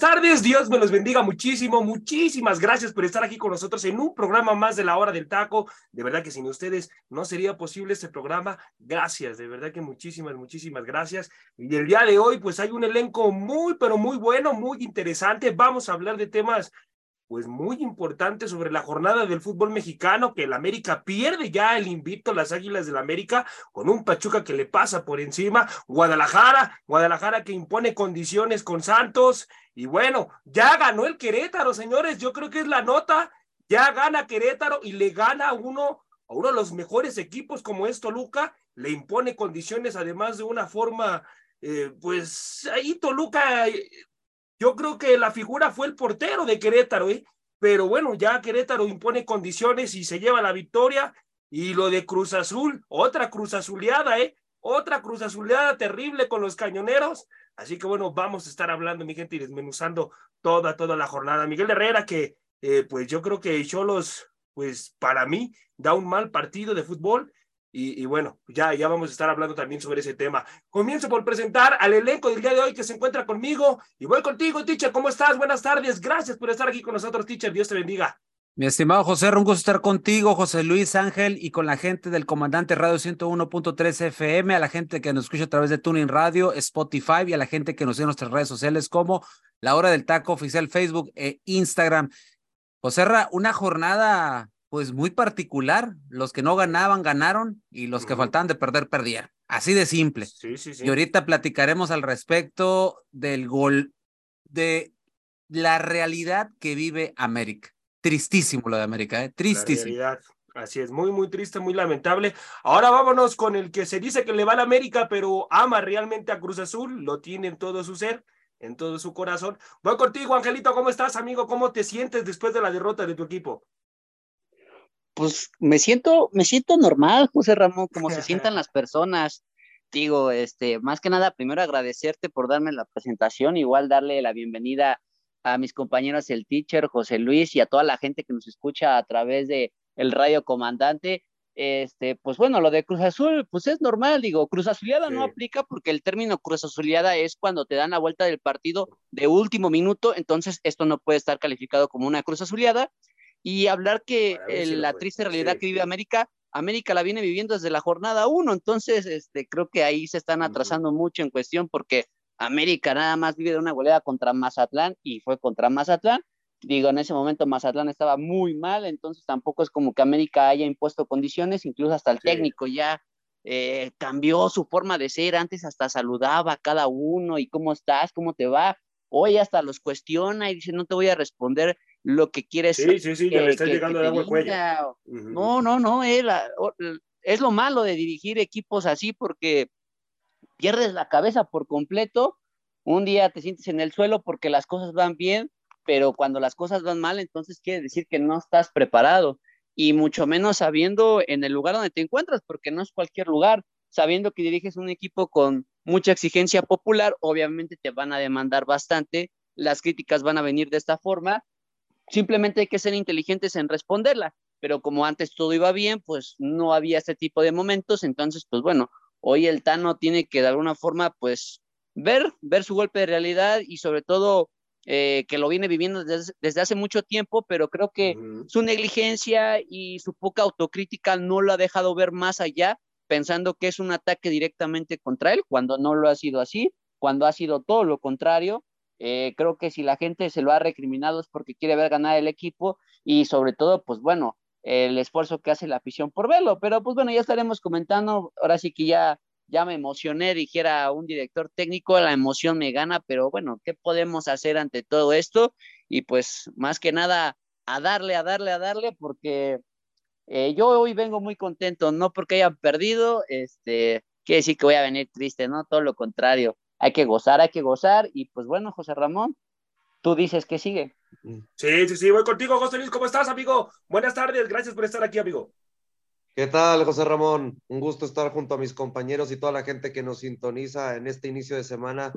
Buenas tardes. Dios me los bendiga muchísimo. Muchísimas gracias por estar aquí con nosotros en un programa más de la hora del taco. De verdad que sin ustedes no sería posible este programa. Gracias, de verdad que muchísimas, muchísimas gracias. Y el día de hoy, pues hay un elenco muy, pero muy bueno, muy interesante. Vamos a hablar de temas pues muy importante sobre la jornada del fútbol mexicano, que el América pierde ya el invito, las Águilas del América, con un Pachuca que le pasa por encima, Guadalajara, Guadalajara que impone condiciones con Santos, y bueno, ya ganó el Querétaro, señores, yo creo que es la nota, ya gana Querétaro y le gana a uno, a uno de los mejores equipos como es Toluca, le impone condiciones además de una forma, eh, pues ahí Toluca yo creo que la figura fue el portero de Querétaro, ¿eh? pero bueno, ya Querétaro impone condiciones y se lleva la victoria. Y lo de Cruz Azul, otra Cruz Azuleada, ¿eh? Otra Cruz Azuleada terrible con los cañoneros. Así que bueno, vamos a estar hablando, mi gente, y desmenuzando toda, toda la jornada. Miguel Herrera, que eh, pues yo creo que Cholos, pues para mí, da un mal partido de fútbol y, bueno, ya, ya vamos a estar hablando también sobre ese tema. Comienzo por presentar al elenco del día de hoy que se encuentra conmigo. Y voy contigo, teacher. ¿Cómo estás? Buenas tardes. Gracias por estar aquí con nosotros, teacher. Dios te bendiga. Mi estimado José, un gusto estar contigo, José Luis Ángel, y con la gente del Comandante Radio 101.3 FM, a la gente que nos escucha a través de Tuning Radio, Spotify, y a la gente que nos sigue en nuestras redes sociales como La Hora del Taco Oficial Facebook e Instagram. José una jornada pues muy particular. Los que no ganaban, ganaron y los que faltaban de perder, perdieron. Así de simple. Sí, sí, sí. Y ahorita platicaremos al respecto del gol, de la realidad que vive América. Tristísimo lo de América, ¿eh? Tristísimo. Así es, muy, muy triste, muy lamentable. Ahora vámonos con el que se dice que le va a la América, pero ama realmente a Cruz Azul, lo tiene en todo su ser, en todo su corazón. Voy contigo, Angelito, ¿cómo estás, amigo? ¿Cómo te sientes después de la derrota de tu equipo? Pues me siento, me siento normal, José Ramón, como se sientan las personas. Digo, este, más que nada, primero agradecerte por darme la presentación, igual darle la bienvenida a mis compañeros, el teacher, José Luis, y a toda la gente que nos escucha a través de el radio comandante. Este, pues bueno, lo de Cruz Azul, pues es normal, digo, Cruz Azuleada no aplica porque el término Cruz Azuleada es cuando te dan la vuelta del partido de último minuto, entonces esto no puede estar calificado como una Cruz Azuleada y hablar que la triste realidad que vive América, América la viene viviendo desde la jornada uno, entonces este, creo que ahí se están atrasando mucho en cuestión porque América nada más vive de una goleada contra Mazatlán y fue contra Mazatlán. Digo, en ese momento Mazatlán estaba muy mal, entonces tampoco es como que América haya impuesto condiciones, incluso hasta el técnico ya eh, cambió su forma de ser, antes hasta saludaba a cada uno y cómo estás, cómo te va, hoy hasta los cuestiona y dice no te voy a responder lo que quieres. Sí, sí, sí, ya me está llegando el agua al cuello. No, no, no, es, es lo malo de dirigir equipos así porque pierdes la cabeza por completo. Un día te sientes en el suelo porque las cosas van bien, pero cuando las cosas van mal, entonces quiere decir que no estás preparado y mucho menos sabiendo en el lugar donde te encuentras, porque no es cualquier lugar, sabiendo que diriges un equipo con mucha exigencia popular, obviamente te van a demandar bastante, las críticas van a venir de esta forma Simplemente hay que ser inteligentes en responderla, pero como antes todo iba bien, pues no había este tipo de momentos, entonces, pues bueno, hoy el Tano tiene que de alguna forma, pues, ver, ver su golpe de realidad y sobre todo eh, que lo viene viviendo desde, hace mucho tiempo, pero creo que su negligencia y su poca autocrítica no lo ha dejado ver más allá, pensando que es un ataque directamente contra él, cuando no lo ha sido así, cuando ha sido todo lo contrario. Eh, creo que si la gente se lo ha recriminado es porque quiere ver ganar el equipo y sobre todo, pues bueno, el esfuerzo que hace la afición por verlo. Pero pues bueno, ya estaremos comentando. Ahora sí que ya, ya me emocioné, dijera un director técnico, la emoción me gana, pero bueno, ¿qué podemos hacer ante todo esto? Y pues más que nada, a darle, a darle, a darle, porque eh, yo hoy vengo muy contento, no porque hayan perdido, este, quiere decir que voy a venir triste, ¿no? Todo lo contrario. Hay que gozar, hay que gozar. Y pues bueno, José Ramón, tú dices que sigue. Sí, sí, sí, voy contigo, José Luis. ¿Cómo estás, amigo? Buenas tardes, gracias por estar aquí, amigo. ¿Qué tal, José Ramón? Un gusto estar junto a mis compañeros y toda la gente que nos sintoniza en este inicio de semana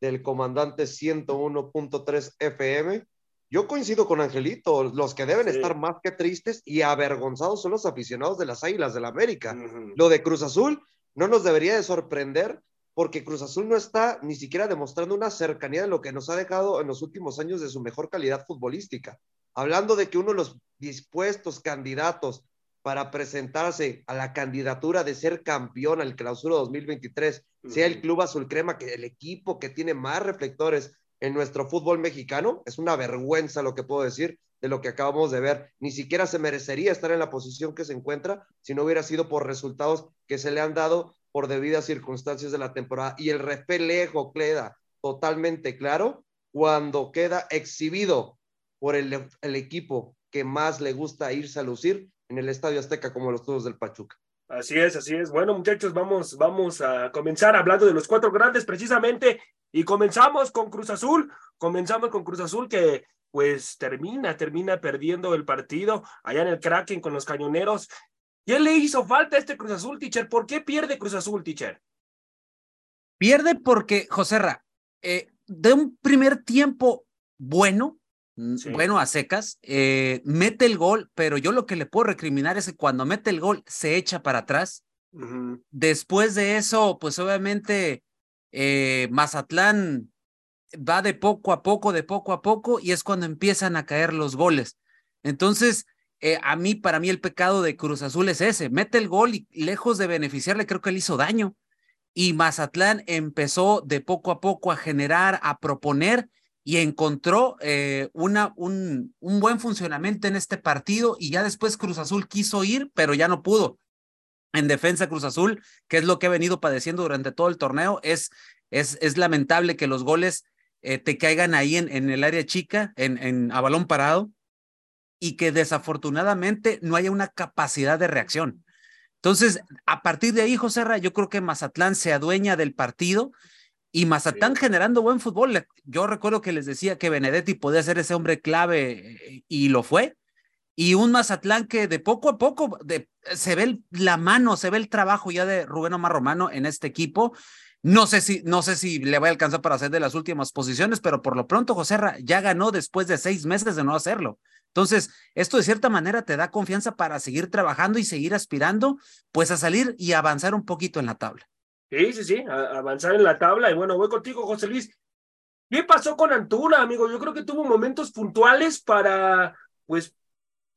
del comandante 101.3 FM. Yo coincido con Angelito, los que deben estar más que tristes y avergonzados son los aficionados de las Águilas del la América. Lo de Cruz Azul no nos debería de sorprender porque Cruz Azul no está ni siquiera demostrando una cercanía de lo que nos ha dejado en los últimos años de su mejor calidad futbolística. Hablando de que uno de los dispuestos candidatos para presentarse a la candidatura de ser campeón al clausura 2023 sea el Club Azul Crema, que el equipo que tiene más reflectores en nuestro fútbol mexicano, es una vergüenza lo que puedo decir de lo que acabamos de ver. Ni siquiera se merecería estar en la posición que se encuentra si no hubiera sido por resultados que se le han dado por debidas circunstancias de la temporada. Y el reflejo queda totalmente claro cuando queda exhibido por el, el equipo que más le gusta irse a lucir en el Estadio Azteca como los todos del Pachuca. Así es, así es. Bueno, muchachos, vamos, vamos a comenzar hablando de los cuatro grandes precisamente y comenzamos con Cruz Azul. Comenzamos con Cruz Azul que pues termina, termina perdiendo el partido allá en el Kraken con los cañoneros. ¿Qué le hizo falta a este Cruz Azul, teacher? ¿Por qué pierde Cruz Azul, teacher? Pierde porque, José Ra, eh, de un primer tiempo bueno, bueno, a secas, eh, mete el gol, pero yo lo que le puedo recriminar es que cuando mete el gol se echa para atrás. Después de eso, pues obviamente eh, Mazatlán va de poco a poco, de poco a poco, y es cuando empiezan a caer los goles. Entonces, eh, a mí, para mí, el pecado de Cruz Azul es ese, mete el gol y lejos de beneficiarle, creo que le hizo daño. Y Mazatlán empezó de poco a poco a generar, a proponer, y encontró eh, una, un, un buen funcionamiento en este partido y ya después Cruz Azul quiso ir, pero ya no pudo. En defensa Cruz Azul, que es lo que ha venido padeciendo durante todo el torneo, es, es, es lamentable que los goles eh, te caigan ahí en, en el área chica, en, en, a balón parado, y que desafortunadamente no haya una capacidad de reacción. Entonces, a partir de ahí, José Ra, yo creo que Mazatlán se adueña del partido y Mazatán generando buen fútbol. Yo recuerdo que les decía que Benedetti podía ser ese hombre clave y lo fue. Y un Mazatlán que de poco a poco de, se ve la mano, se ve el trabajo ya de Rubén Omar Romano en este equipo. No sé si, no sé si le va a alcanzar para hacer de las últimas posiciones, pero por lo pronto José ya ganó después de seis meses de no hacerlo. Entonces, esto de cierta manera te da confianza para seguir trabajando y seguir aspirando, pues a salir y avanzar un poquito en la tabla. Sí, sí, sí, avanzar en la tabla. Y bueno, voy contigo, José Luis. ¿Qué pasó con Antuna, amigo? Yo creo que tuvo momentos puntuales para, pues,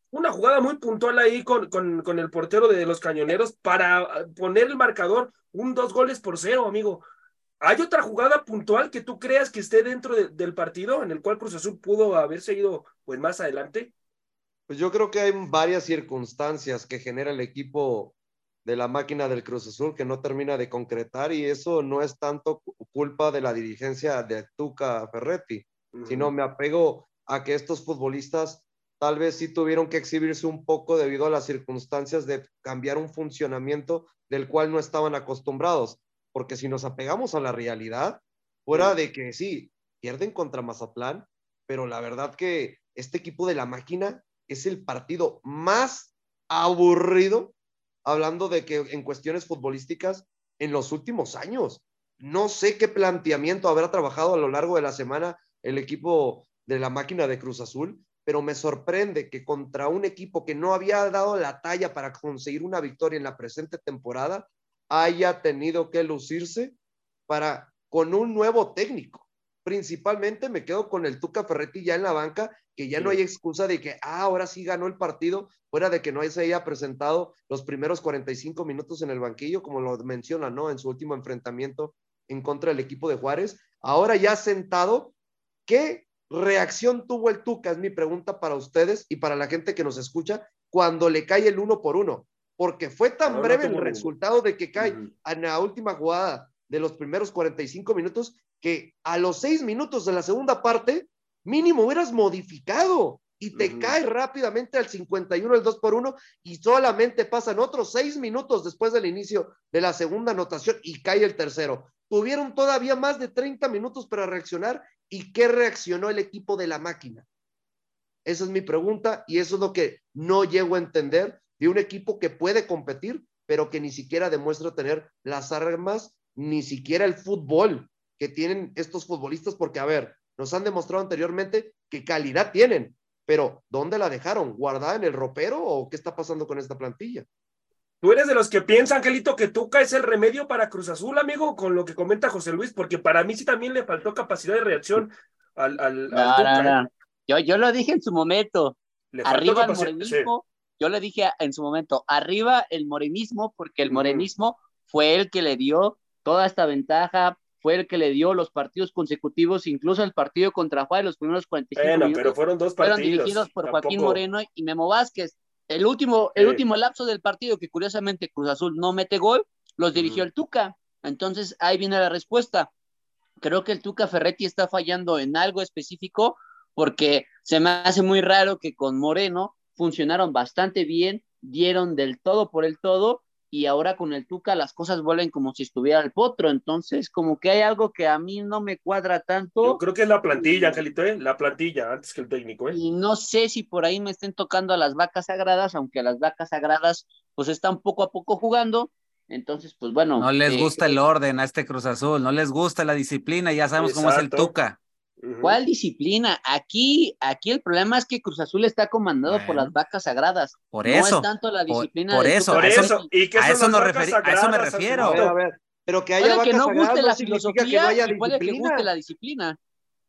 una jugada muy puntual ahí con, con, con el portero de los cañoneros para poner el marcador un dos goles por cero, amigo. ¿Hay otra jugada puntual que tú creas que esté dentro del partido en el cual Cruz Azul pudo haber seguido pues más adelante? Pues yo creo que hay varias circunstancias que genera el equipo de la máquina del Cruz Azul que no termina de concretar y eso no es tanto culpa de la dirigencia de Tuca Ferretti, sino me apego a que estos futbolistas tal vez sí tuvieron que exhibirse un poco debido a las circunstancias de cambiar un funcionamiento del cual no estaban acostumbrados, porque si nos apegamos a la realidad, fuera de que sí, pierden contra Mazatlán, pero la verdad que este equipo de la máquina es el partido más aburrido hablando de que en cuestiones futbolísticas en los últimos años. No sé qué planteamiento habrá trabajado a lo largo de la semana el equipo de la máquina de Cruz Azul, pero me sorprende que contra un equipo que no había dado la talla para conseguir una victoria en la presente temporada, haya tenido que lucirse para con un nuevo técnico. Principalmente me quedo con el Tuca Ferretti ya en la banca que ya no hay excusa de que, ah, ahora sí ganó el partido, fuera de que no se haya presentado los primeros 45 minutos en el banquillo, como lo menciona, ¿no? En su último enfrentamiento en contra del equipo de Juárez. Ahora ya sentado, ¿qué reacción tuvo el Tuca? Es mi pregunta para ustedes y para la gente que nos escucha cuando le cae el uno por uno, porque fue tan breve el resultado de que cae en la última jugada de los primeros 45 minutos que a los seis minutos de la segunda parte mínimo hubieras modificado y te cae rápidamente al 51 el 2 por 1 y solamente pasan otros seis minutos después del inicio de la segunda anotación y cae el tercero. Tuvieron todavía más de 30 minutos para reaccionar y ¿qué reaccionó el equipo de la máquina? Esa es mi pregunta y eso es lo que no llego a entender de un equipo que puede competir, pero que ni siquiera demuestra tener las armas, ni siquiera el fútbol que tienen estos futbolistas, porque a ver, nos han demostrado anteriormente que calidad tienen, pero ¿dónde la dejaron? ¿Guardada en el ropero o qué está pasando con esta plantilla? ¿Tú eres de los que piensa, Angelito, que Tuca es el remedio para Cruz Azul, amigo, con lo que comenta José Luis? Porque para mí sí también le faltó capacidad de reacción al, al, Tuca. ¿eh? Yo, yo lo dije en su momento. arriba el morenismo, yo le dije en su momento, arriba el morenismo, porque el morenismo fue el que le dio toda esta ventaja, fue el que le dio los partidos consecutivos, incluso el partido contra Juárez, los primeros 45 bueno, pero fueron dos partidos. Fueron dirigidos por Joaquín Moreno y Memo Vázquez. El último, el último lapso del partido, que curiosamente Cruz Azul no mete gol, los dirigió el Tuca. Entonces ahí viene la respuesta. Creo que el Tuca Ferretti está fallando en algo específico porque se me hace muy raro que con Moreno funcionaron bastante bien, dieron del todo por el todo y ahora con el Tuca las cosas vuelven como si estuviera el potro, entonces como que hay algo que a mí no me cuadra tanto. Yo creo que es la plantilla, Angelito, ¿eh? la plantilla antes que el técnico. ¿eh? Y no sé si por ahí me estén tocando a las vacas sagradas, aunque a las vacas sagradas pues están poco a poco jugando, entonces pues bueno. No les eh, gusta el orden a este Cruz Azul, no les gusta la disciplina, ya sabemos cómo es el Tuca. ¿Cuál disciplina? Aquí, aquí el problema es que Cruz Azul está comandado por las vacas sagradas. Por eso. No es tanto la disciplina. Por, eso, por eso. ¿Y a, eso no a eso me refiero. A ver, pero que haya puede vacas que no guste la filosofía que no haya y puede que guste la disciplina.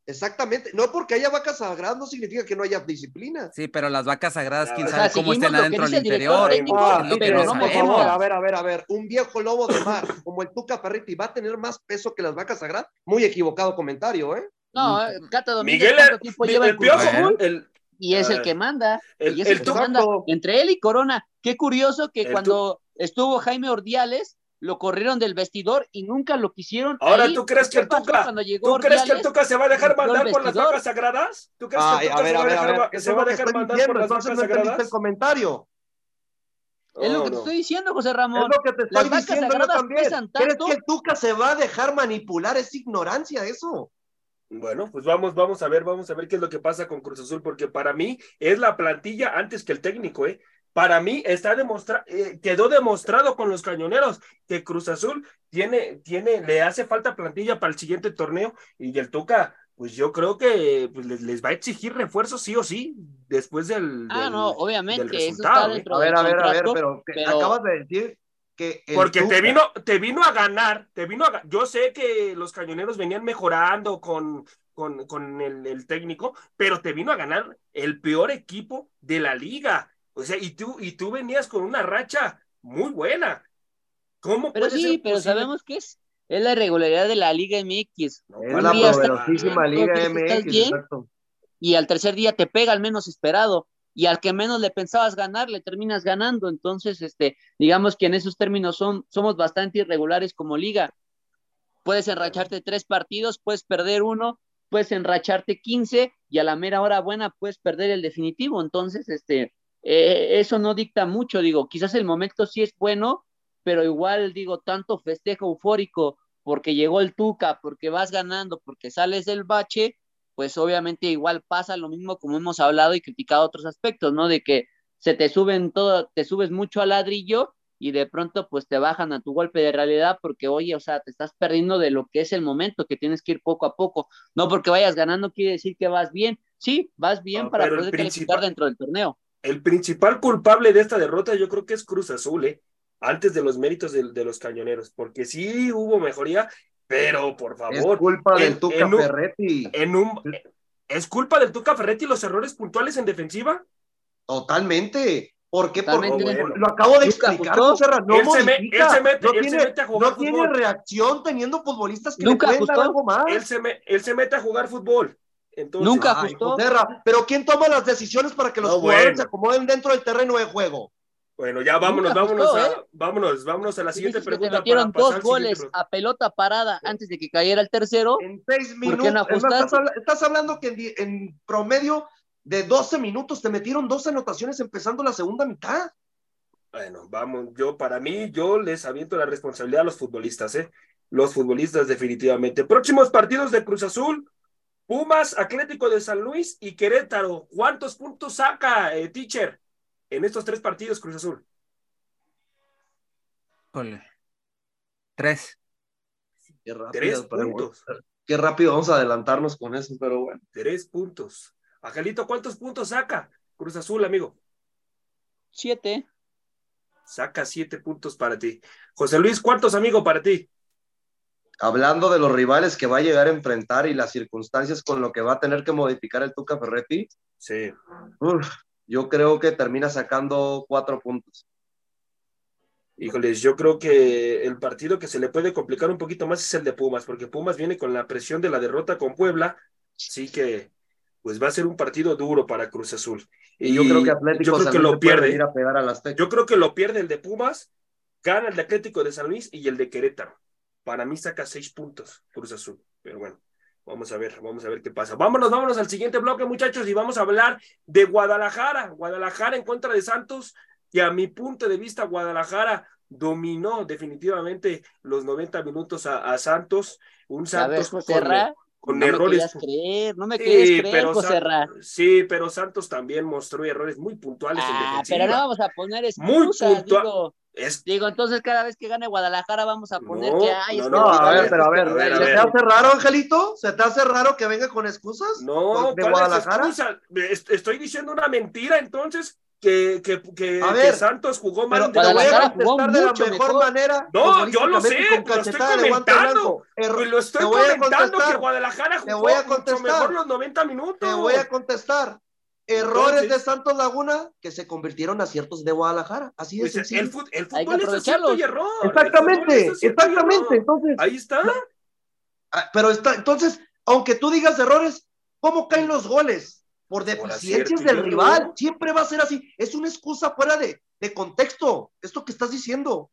Exactamente, no porque haya vacas sagradas no significa que no haya disciplina. Sí, pero las vacas sagradas, quién sabe cómo estén adentro del interior. pero no, por favor, a ver, a ver, a ver, un viejo lobo de mar como el Tuca Ferretti va a tener más peso que las vacas sagradas. Muy equivocado comentario, ¿eh? No, Cata Domínguez, Miguel, ¿cuánto tiempo lleva el, piojo, el, y es el que manda. y es el, que manda. Entre él y Corona. Qué curioso que cuando estuvo Jaime Ordiales, lo corrieron del vestidor y nunca lo quisieron. Ahora, ¿tú crees que el Tuca, ¿tú crees que el Tuca se va a dejar mandar por las vacas sagradas? ¿Tú crees que el Tuca se va a dejar, se va a dejar mandar por las vacas sagradas? el comentario. Es lo que te estoy diciendo, José Ramón. Es lo que te estoy diciendo yo también. ¿Crees que el Tuca se va a dejar manipular? Es ignorancia eso. Bueno, pues vamos, vamos a ver, vamos a ver qué es lo que pasa con Cruz Azul, porque para mí es la plantilla antes que el técnico, ¿eh? Para mí está demostrado, eh, quedó demostrado con los cañoneros que Cruz Azul tiene, tiene, le hace falta plantilla para el siguiente torneo y el Tuca, pues yo creo que pues, les, va a exigir refuerzos sí o sí después del. Ah, no, obviamente. eso está ¿eh? a ver, a ver, a ver, pero, acabas de decir porque te vino, te vino a ganar, te vino a Yo sé que los cañoneros venían mejorando con, con, con el, el, técnico, pero te vino a ganar el peor equipo de la liga. O sea, y tú, y tú venías con una racha muy buena. ¿Cómo pero sí, pero sabemos que es, es la irregularidad de la Liga MX. Es la poderosísima Liga MX. Y al tercer día te pega al menos esperado y al que menos le pensabas ganar, le terminas ganando. Entonces, este, digamos que en esos términos son, somos bastante irregulares como liga. Puedes enracharte tres partidos, puedes perder uno, puedes enracharte 15 y a la mera hora buena puedes perder el definitivo. Entonces, este, eh, eso no dicta mucho, digo, quizás el momento sí es bueno, pero igual digo, tanto festejo eufórico porque llegó el Tuca, porque vas ganando, porque sales del bache, pues obviamente igual pasa lo mismo como hemos hablado y criticado otros aspectos, ¿no? De que se te suben todo, te subes mucho al ladrillo y de pronto pues te bajan a tu golpe de realidad porque oye, o sea, te estás perdiendo de lo que es el momento, que tienes que ir poco a poco, no porque vayas ganando quiere decir que vas bien, sí, vas bien para poder calificar dentro del torneo. El principal culpable de esta derrota yo creo que es Cruz Azul, ¿eh? antes de los méritos de, de, los cañoneros, porque sí hubo mejoría pero, por favor. Es culpa del Tuca Ferretti. En un, ¿Es culpa del Tuca Ferretti los errores puntuales en defensiva? Totalmente. ¿Por qué? Porque lo acabo de explicar, José No, él se, mete, no, tiene, a jugar no tiene, reacción teniendo futbolistas que Nunca le pueden dar algo más. Él se, él se mete a jugar fútbol. Entonces, Nunca ajustó. pero ¿quién toma las decisiones para que los jugadores se acomoden dentro del terreno de juego? Bueno, ya vámonos, vámonos, a, ¿eh? vámonos, vámonos a la siguiente pregunta. Te metieron dos goles a pelota parada antes de que cayera el tercero. En seis minutos. estás, hablando que en, promedio de 12 minutos te metieron dos anotaciones empezando la segunda mitad. Bueno, vamos, yo para mí, yo les aviento la responsabilidad a los futbolistas, ¿eh? Los futbolistas definitivamente. Próximos partidos de Cruz Azul, Pumas, Atlético de San Luis y Querétaro. ¿Cuántos puntos saca, eh, teacher, en estos tres partidos Cruz Azul? Tres. Qué rápido, tres puntos. Qué rápido vamos a adelantarnos con eso, pero bueno. Tres puntos. Angelito, ¿cuántos puntos saca Cruz Azul, amigo? Siete. Saca siete puntos para ti. José Luis, ¿cuántos, amigo, para ti? Hablando de los rivales que va a llegar a enfrentar y las circunstancias con lo que va a tener que modificar el Tuca Ferretti. Sí. Yo creo que termina sacando cuatro puntos. Híjoles, yo creo que el partido que se le puede complicar un poquito más es el de Pumas, porque Pumas viene con la presión de la derrota con Puebla, así que pues va a ser un partido duro para Cruz Azul. Y, yo creo que Atlético yo creo que lo pierde. yo creo que lo pierde el de Pumas, gana el de Atlético de San Luis y el de Querétaro. Para mí saca seis puntos Cruz Azul, pero bueno. Vamos a ver, vamos a ver qué pasa. Vámonos, vámonos al siguiente bloque, muchachos, y vamos a hablar de Guadalajara. Guadalajara en contra de Santos que a mi punto de vista Guadalajara dominó definitivamente los 90 minutos a, Santos, un Santos con, con no errores. Me creer, no me quieres sí, creer, pero Sí, pero Santos también mostró errores muy puntuales ah, Pero no vamos a poner excusas, muy digo, digo, entonces cada vez que gane Guadalajara vamos a poner que hay no, no, a ver, pero a ver, ¿se te hace raro, Angelito? ¿Se te hace raro que venga con excusas? No, de Guadalajara. Estoy diciendo una mentira, entonces que, que, que, Santos jugó mal. Pero, te voy a contestar de la mejor, manera. No, yo lo sé, lo estoy comentando. Pues lo estoy comentando que Guadalajara jugó voy a mucho mejor los 90 minutos. Te voy a contestar. Errores de Santos Laguna que se convirtieron a ciertos de Guadalajara. Así es. Pues el, fútbol, el fútbol es acierto y error. Exactamente, exactamente. Entonces, ahí está. Ah, pero está, entonces, aunque tú digas errores, ¿cómo caen los goles? por deficiencias del rival. Siempre va a ser así. Es una excusa fuera de, de contexto. Esto que estás diciendo.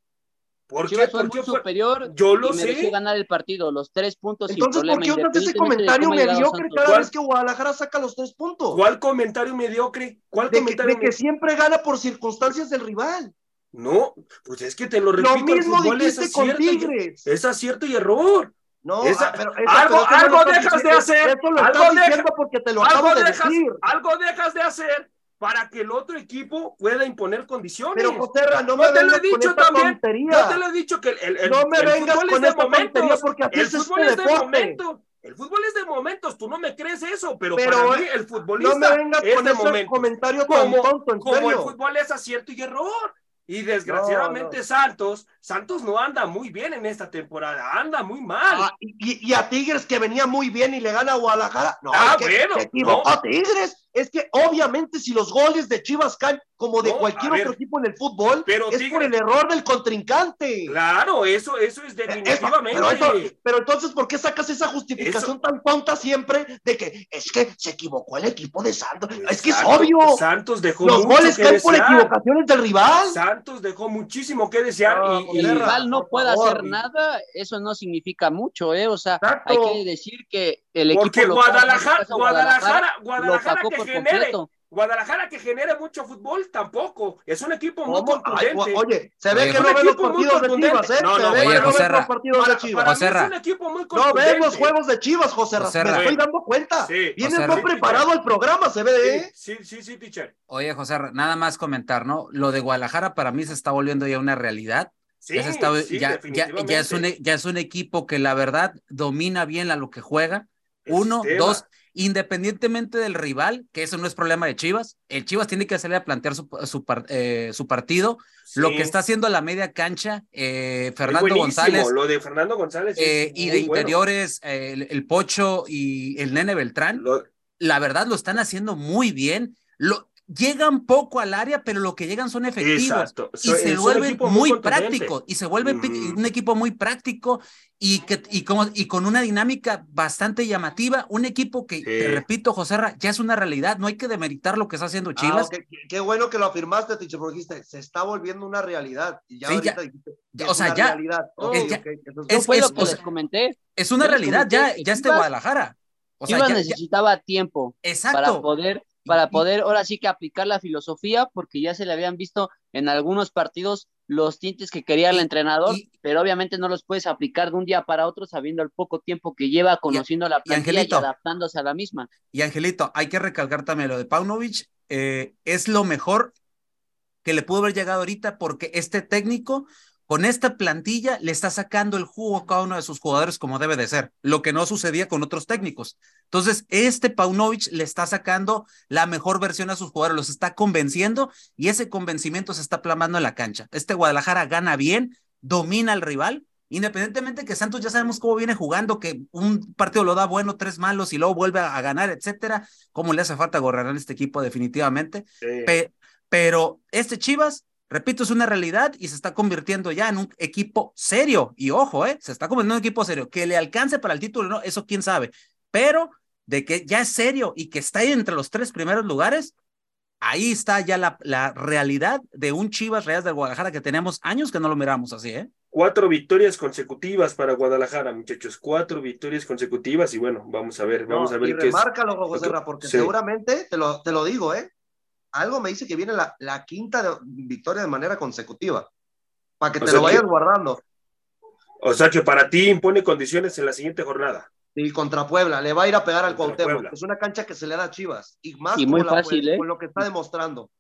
¿Por qué? Porque superior yo lo y sé. ganar el partido, los tres puntos Entonces, ¿por qué usas ese comentario mediocre cada vez que Guadalajara saca los tres puntos? ¿Cuál comentario mediocre? ¿Cuál de comentario que, de que siempre gana por circunstancias del rival. No, pues es que te lo repito. Lo mismo dijiste con Tigres. Es acierto y error. No, ah, pero algo, algo dejas de hacer. Esto lo algo dejas, porque te lo acabo de dejas, decir. Algo dejas de hacer para que el otro equipo pueda imponer condiciones. Pero José, no me te lo he dicho también. No te lo he dicho que el, el, no me el vengas fútbol con es de momentos. Porque el fútbol es de momentos. El fútbol es de momentos, tú no me crees eso, pero, pero para mí el futbolista no me vengas es con de tan como, tonto, el fútbol es acierto y error. Y desgraciadamente no, no. Santos, Santos no anda muy bien en esta temporada, anda muy mal. Ah, y, y, a Tigres que venía muy bien y le gana a Guadalajara. No, ah, es que bueno, se equivocó no. Tigres. Es que obviamente si los goles de Chivas caen como de cualquier otro equipo en el fútbol, pero es por el error del contrincante. Claro, eso, eso es definitivamente. Eso, pero, eso, pero, entonces, ¿por qué sacas esa justificación eso. tan tonta siempre de que es que se equivocó el equipo de Santos? Exacto. Es que es obvio. Santos dejó los mucho goles que caen desear. por equivocaciones del rival. Santos dejó muchísimo que desear No, y, el rival no favor. hacer nada, eso no significa mucho, ¿eh? O sea, Exacto. hay que decir que el equipo porque local, Guadalajara, Guadalajara, lo Guadalajara opacó que por genere, completo. Guadalajara que genere mucho fútbol tampoco. Es un equipo muy contundente. oye, se ve Oye, que no ven los partidos de. Chivas, ¿eh? No, se no, ve oye, que no Ra- los partidos de Chivas. para mí es un equipo muy No contundente. ven los juegos de Chivas, José Ra. José Me estoy dando cuenta. Sí. Viene José Ra. preparado el programa, se ve, ¿eh? Sí, sí, sí, sí, teacher. Oye, José, nada más comentar, ¿no? Lo de Guadalajara para mí se está volviendo ya una realidad. Sí, ya, se está- sí, ya, ya, ya es un, definitivamente. e- ya es un equipo que la verdad domina bien a lo que juega. El Uno, sistema. dos, independientemente del rival, que eso no es problema de Chivas, el Chivas tiene que salir a plantear su, eh, su partido. Lo que está haciendo la media cancha, eh, Fernando. González, Lo de Fernando González. es eh, y de interiores, el, el Pocho y el Nene Beltrán, Lo- la verdad lo están haciendo muy bien. Lo, llegan poco al área, pero lo que llegan son efectivos. Exacto. Y So- se es un vuelven muy, prácticos. Y se vuelve un equipo muy práctico y, que, y, como, y con una dinámica bastante llamativa. Un equipo que, Sí. te repito, José Ra, ya es una realidad. No hay que demeritar lo que está haciendo Ah, Chivas. ok, qué- Qué bueno que lo afirmaste, Ticho, porque dijiste, se está volviendo una realidad. Y ya Sí, ahorita ya- dijiste, ya, es o sea, una ya- realidad. Es ya- es- Fue es- lo que o les sea, comenté. Es una les realidad, ya, comenté ya está Chivas- Guadalajara. O sea, Chivas ya- ya- necesitaba tiempo para exacto. poder para poder ahora sí que aplicar la filosofía, porque ya se le habían visto en algunos partidos los tintes que quería el entrenador, pero obviamente no los puedes aplicar de un día para otro sabiendo el poco tiempo que lleva conociendo la plantilla y, adaptándose a la misma. Y Angelito, hay que recalcar también lo de Paunovic, eh, es lo mejor que le pudo haber llegado ahorita porque este técnico con esta plantilla le está sacando el jugo a cada uno de sus jugadores como debe de ser, lo que no sucedía con otros técnicos. Entonces, este Paunovic le está sacando la mejor versión a sus jugadores, los está convenciendo y ese convencimiento se está plamando en la cancha. Este Guadalajara gana bien, domina al rival, independientemente que Santos ya sabemos cómo viene jugando, que un partido lo da bueno, tres malos y luego vuelve a, ganar, etcétera, cómo le hace falta gorrar a este equipo definitivamente. pero este Chivas Repito, es una realidad y se está convirtiendo ya en un equipo serio. Y ojo, ¿eh? se está convirtiendo en un equipo serio. Que le alcance para el título, no, eso quién sabe. Pero de que ya es serio y que está ahí entre los tres primeros lugares, ahí está ya la, la realidad de un Chivas Real del Guadalajara que tenemos años que no lo miramos así, ¿eh? Cuatro victorias consecutivas para Guadalajara, muchachos. Cuatro victorias consecutivas y bueno, vamos a ver, vamos a ver y qué remárcalo, José porque seguramente, te lo, te lo digo, ¿eh? Algo me dice que viene la, la quinta victoria de manera consecutiva. Para que te lo vayas guardando. O sea que para ti impone condiciones en la siguiente jornada. Y contra Puebla, le va a ir a pegar al Cuauhtémoc. Es una cancha que se le da a Chivas. Y más muy fácil, ¿eh? con lo que está demostrando.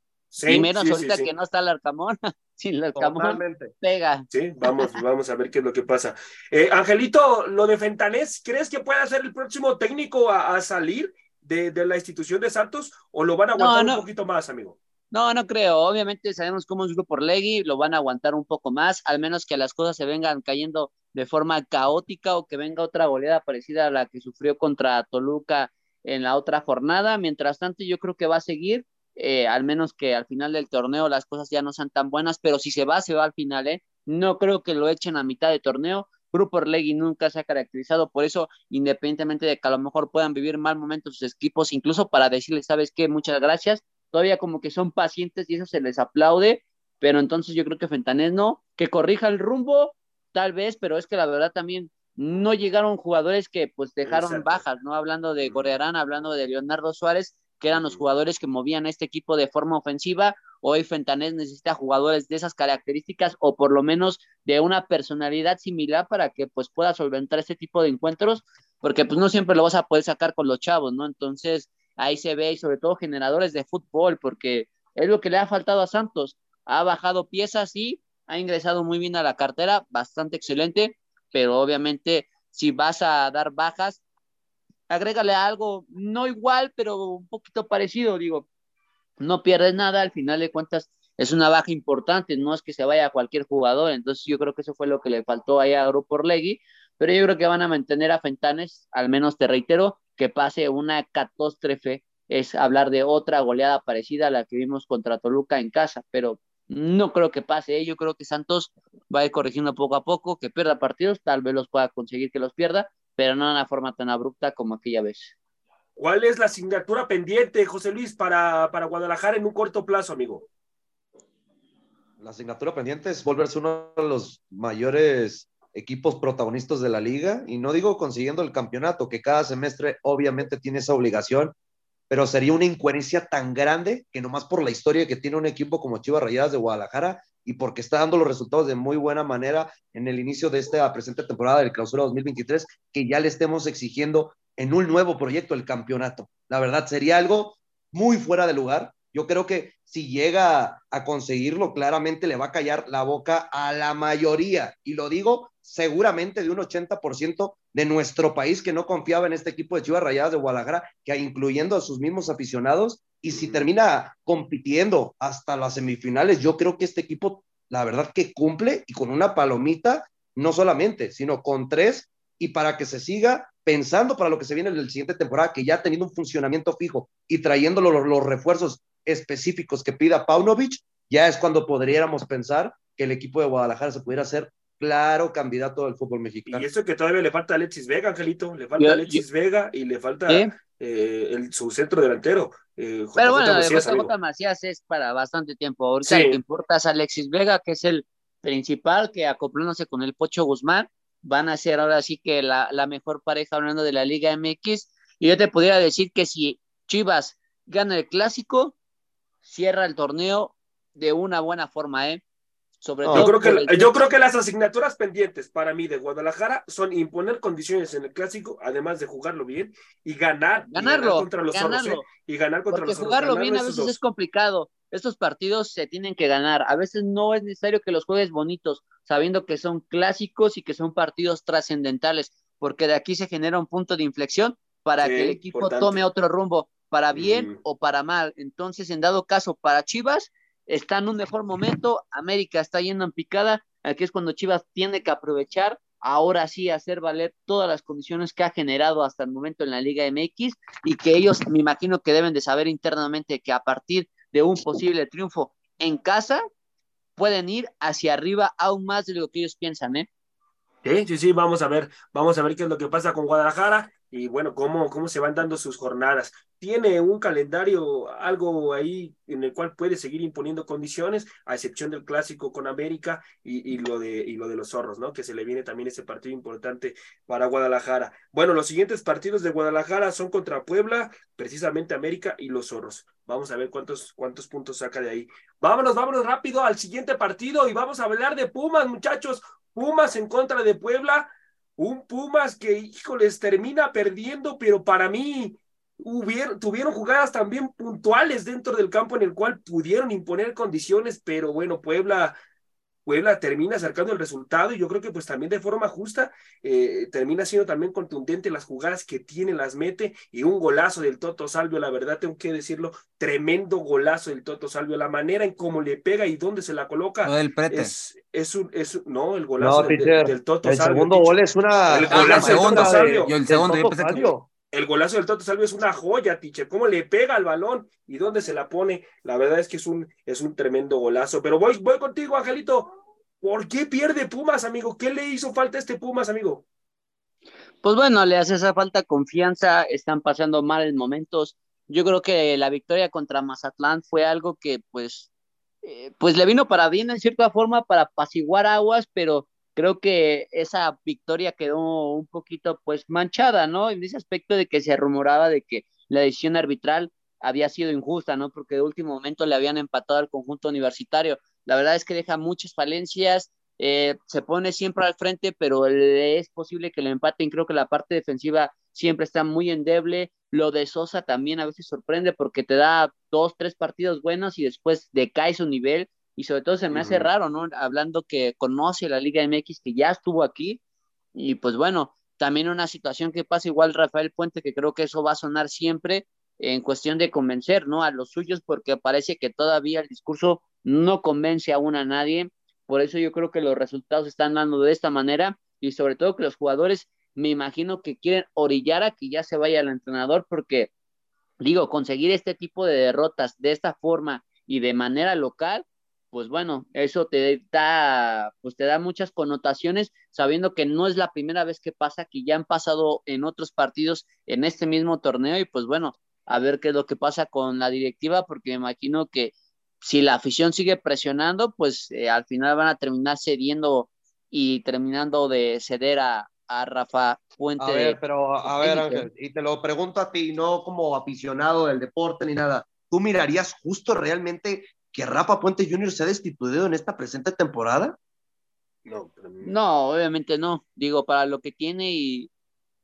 y menos ahorita que no está el Arcamón. Sin el Arcamón pega. Sí, vamos, vamos a ver qué es lo que pasa. Eh, Angelito, lo de Fentanés, ¿crees que pueda ser el próximo técnico a, a salir? De, la institución de Santos o lo van a aguantar un poquito más, amigo? No, no creo. Obviamente sabemos cómo es Grupo Legui, lo van a aguantar un poco más, al menos que las cosas se vengan cayendo de forma caótica o que venga otra goleada parecida a la que sufrió contra Toluca en la otra jornada. Mientras tanto, yo creo que va a seguir, eh, al menos que al final del torneo las cosas ya no sean tan buenas, pero si se va, se va al final, ¿eh? No creo que lo echen a mitad de torneo. Grupo Orlegui nunca se ha caracterizado por eso, independientemente de que a lo mejor puedan vivir mal momentos sus equipos, incluso para decirles, ¿sabes qué? Muchas gracias. Todavía como que son pacientes y eso se les aplaude, pero entonces yo creo que Fentanés no, que corrija el rumbo, tal vez, pero es que la verdad también no llegaron jugadores que pues dejaron bajas, ¿no? Hablando de Gorearán, hablando de Leonardo Suárez, que eran los jugadores que movían a este equipo de forma ofensiva. Hoy Fentanés necesita jugadores de esas características o por lo menos de una personalidad similar para que pues pueda solventar este tipo de encuentros, porque pues no siempre lo vas a poder sacar con los chavos, ¿no? Entonces ahí se ve y sobre todo generadores de fútbol, porque es lo que le ha faltado a Santos. Ha bajado piezas y ha ingresado muy bien a la cartera, bastante excelente, pero obviamente si vas a dar bajas, agrégale algo, no igual, pero un poquito parecido, digo, no pierdes nada, al final de cuentas es una baja importante, no es que se vaya cualquier jugador, entonces yo creo que eso fue lo que le faltó ahí a Grupo Orlegui, pero yo creo que van a mantener a Fentanes, al menos te reitero, que pase una catástrofe, es hablar de otra goleada parecida a la que vimos contra Toluca en casa, pero no creo que pase, ¿eh? yo creo que Santos va a ir corrigiendo poco a poco, que pierda partidos, tal vez los pueda conseguir que los pierda, pero no de una forma tan abrupta como aquella vez. ¿Cuál es la asignatura pendiente, José Luis, para, para Guadalajara en un corto plazo, amigo? La asignatura pendiente es volverse uno de los mayores equipos protagonistas de la liga, y no digo consiguiendo el campeonato, que cada semestre obviamente tiene esa obligación, pero sería una incoherencia tan grande que nomás por la historia que tiene un equipo como Chivas Rayadas de Guadalajara y porque está dando los resultados de muy buena manera en el inicio de esta presente temporada del clausura 2023, que ya le estemos exigiendo en un nuevo proyecto el campeonato. La verdad, sería algo muy fuera de lugar. Yo creo que si llega a conseguirlo, claramente le va a callar la boca a la mayoría. Y lo digo seguramente de un 80% de nuestro país que no confiaba en este equipo de Chivas Rayadas de Guadalajara, que incluyendo a sus mismos aficionados, y si termina compitiendo hasta las semifinales, yo creo que este equipo, la verdad que cumple y con una palomita, no solamente, sino con tres, y para que se siga pensando para lo que se viene en la siguiente temporada, que ya ha tenido un funcionamiento fijo y trayendo los, los refuerzos específicos que pida Paunovic, ya es cuando podríamos pensar que el equipo de Guadalajara se pudiera hacer claro candidato del fútbol mexicano. Y eso que todavía le falta a Alexis Vega, Angelito, le falta a Alexis Vega y le falta eh, el, su centro delantero. Eh, Pero bueno, JJ Macías es para bastante tiempo. Ahorita lo que importa es Alexis Vega, que es el principal, que acoplándose con el Pocho Guzmán, van a ser ahora sí que la, la mejor pareja hablando de la Liga MX. Y yo te pudiera decir que si Chivas gana el clásico, cierra el torneo de una buena forma, ¿eh? Sobre todo yo, creo que, yo creo que las asignaturas pendientes para mí de Guadalajara son imponer condiciones en el clásico, además de jugarlo bien y ganar, ganarlo, contra los ganarlo. Zorros, ¿eh? y ganar contra Porque jugarlo bien a veces es complicado. Estos partidos se tienen que ganar. A veces no es necesario que los juegues bonitos, sabiendo que son clásicos y que son partidos trascendentales, porque de aquí se genera un punto de inflexión para que el equipo tome otro rumbo, para bien o para mal. Entonces, en dado caso, para Chivas, está en un mejor momento, América está yendo en picada, aquí es cuando Chivas tiene que aprovechar, ahora sí hacer valer todas las condiciones que ha generado hasta el momento en la Liga MX y que ellos me imagino que deben de saber internamente que a partir de un posible triunfo en casa pueden ir hacia arriba aún más de lo que ellos piensan, ¿eh? Sí, sí, sí, vamos a ver, vamos a ver qué es lo que pasa con Guadalajara y bueno, cómo, cómo se van dando sus jornadas. Tiene un calendario, algo ahí en el cual puede seguir imponiendo condiciones, a excepción del clásico con América y, y, lo, de, y lo de los zorros, ¿no? Que se le viene también ese partido importante para Guadalajara. Bueno, los siguientes partidos de Guadalajara son contra Puebla, precisamente América y los zorros. Vamos a ver cuántos, cuántos puntos saca de ahí. Vámonos, vámonos rápido al siguiente partido y vamos a hablar de Pumas, muchachos. Pumas en contra de Puebla un Pumas que, híjoles, termina perdiendo, pero para mí tuvieron jugadas también puntuales dentro del campo en el cual pudieron imponer condiciones, pero bueno, Puebla Puebla termina acercando el resultado y yo creo que pues también de forma justa eh, termina siendo también contundente las jugadas que tiene, las mete y un golazo del Toto Salvio, la verdad tengo que decirlo, tremendo golazo del Toto Salvio, la manera en cómo le pega y dónde se la coloca. Es, es un, es no, el golazo del, Toto el Salvio. El segundo gol es una... El golazo del Toto Salvio. Yo el segundo, yo pensé que el golazo del Toto Salvio es una joya, teacher. Cómo le pega al balón y dónde se la pone. La verdad es que es un, es un tremendo golazo. Pero voy, voy contigo, Angelito. ¿Por qué pierde Pumas, amigo? ¿Qué le hizo falta a este Pumas, amigo? Pues bueno, le hace esa falta confianza. Están pasando mal momentos. Yo creo que la victoria contra Mazatlán fue algo que, pues, eh, pues le vino para bien en cierta forma para apaciguar aguas, pero creo que esa victoria quedó un poquito pues manchada, ¿no? En ese aspecto de que se rumoraba de que la decisión arbitral había sido injusta, ¿no? Porque de último momento le habían empatado al conjunto universitario. La verdad es que deja muchas falencias, eh, se pone siempre al frente, pero es posible que le empaten. Creo que la parte defensiva siempre está muy endeble. Lo de Sosa también a veces sorprende porque te da dos, tres partidos buenos y después decae su nivel y sobre todo se me hace raro, ¿no? Hablando que conoce la Liga MX, que ya estuvo aquí, y pues bueno, también una situación que pasa igual Rafael Puente, que creo que eso va a sonar siempre en cuestión de convencer, ¿no? A los suyos, porque parece que todavía el discurso no convence aún a nadie, por eso yo creo que los resultados están dando de esta manera, y sobre todo que los jugadores, me imagino que quieren orillar a que ya se vaya el entrenador, porque digo, conseguir este tipo de derrotas de esta forma y de manera local, pues bueno, eso te da, pues te da muchas connotaciones, sabiendo que no es la primera vez que pasa, que ya han pasado en otros partidos en este mismo torneo, y pues bueno, a ver qué es lo que pasa con la directiva, porque me imagino que si la afición sigue presionando, pues eh, al final van a terminar cediendo y terminando de ceder a, a Rafa Fuente. A ver, pero a ver, Ángel, y te lo pregunto a ti, no como aficionado del deporte ni nada. ¿Tú mirarías justo realmente que Rafa Puente Jr. se ha destituido en esta presente temporada? No, no, obviamente no. Digo, para lo que tiene y,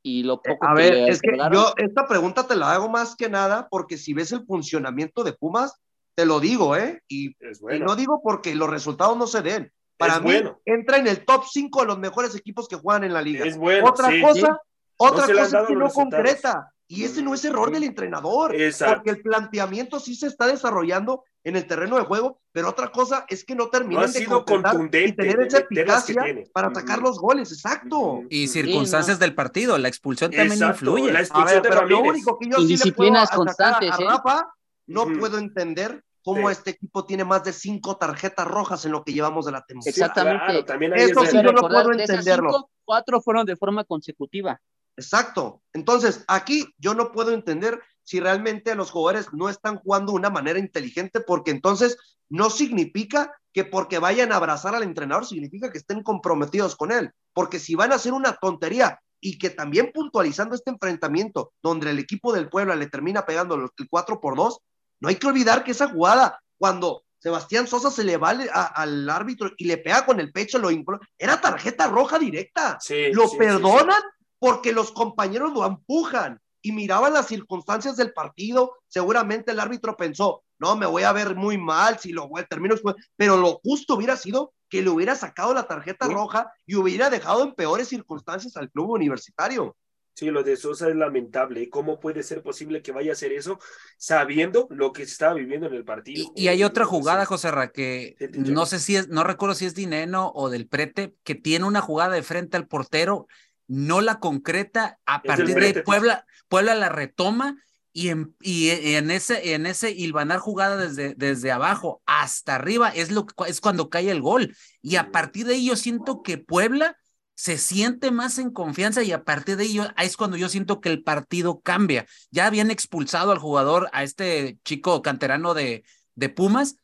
y lo poco a ver, es que yo esta pregunta te la hago más que nada porque si ves el funcionamiento de Pumas, te lo digo, ¿eh? Y, no digo porque los resultados no se den. Para mí, entra en el top 5 de los mejores equipos que juegan en la liga. Es bueno. Otra cosa, otra cosa es que no concreta. Y ese no es error del entrenador, porque el planteamiento sí se está desarrollando en el terreno de juego, pero otra cosa es que no termina de contundente y tener esa eficacia para atacar los goles, exacto. Y circunstancias del partido, la expulsión también influye. La expulsión pero lo único que yo sí le puedo constantes, a, ¿eh? Rafa, no puedo entender cómo este equipo tiene más de cinco tarjetas rojas en lo que llevamos de la temporada. Exactamente. también Eso sí yo no puedo entenderlo. cuatro fueron de forma consecutiva. Exacto. Entonces, aquí yo no puedo entender si realmente los jugadores no están jugando de una manera inteligente, porque entonces no significa que porque vayan a abrazar al entrenador significa que estén comprometidos con él, porque si van a hacer una tontería y que también puntualizando este enfrentamiento donde el equipo del Puebla le termina pegando el 4 por 2, no hay que olvidar que esa jugada, cuando Sebastián Sosa se le va al, árbitro y le pega con el pecho, lo era tarjeta roja directa. lo perdonan porque los compañeros lo empujan y miraban las circunstancias del partido. Seguramente el árbitro pensó, no, me voy a ver muy mal si lo voy, termino pero lo justo hubiera sido que le hubiera sacado la tarjeta roja y hubiera dejado en peores circunstancias al club universitario. Sí, lo de Sosa es lamentable. ¿Cómo puede ser posible que vaya a hacer eso sabiendo lo que se estaba viviendo en el partido? Y, hay otra jugada, José Ra, que no sé si es, no recuerdo si es Dineno o del Prete, que tiene una jugada de frente al portero, no la concreta, a partir de Puebla, Puebla la retoma y en, y en ese, en ese hilvanar jugada desde, desde abajo hasta arriba es, lo, es cuando cae el gol. Y a partir de ahí yo siento que Puebla se siente más en confianza y a partir de ello es cuando yo siento que el partido cambia. Ya habían expulsado al jugador, a este chico canterano de, de Pumas,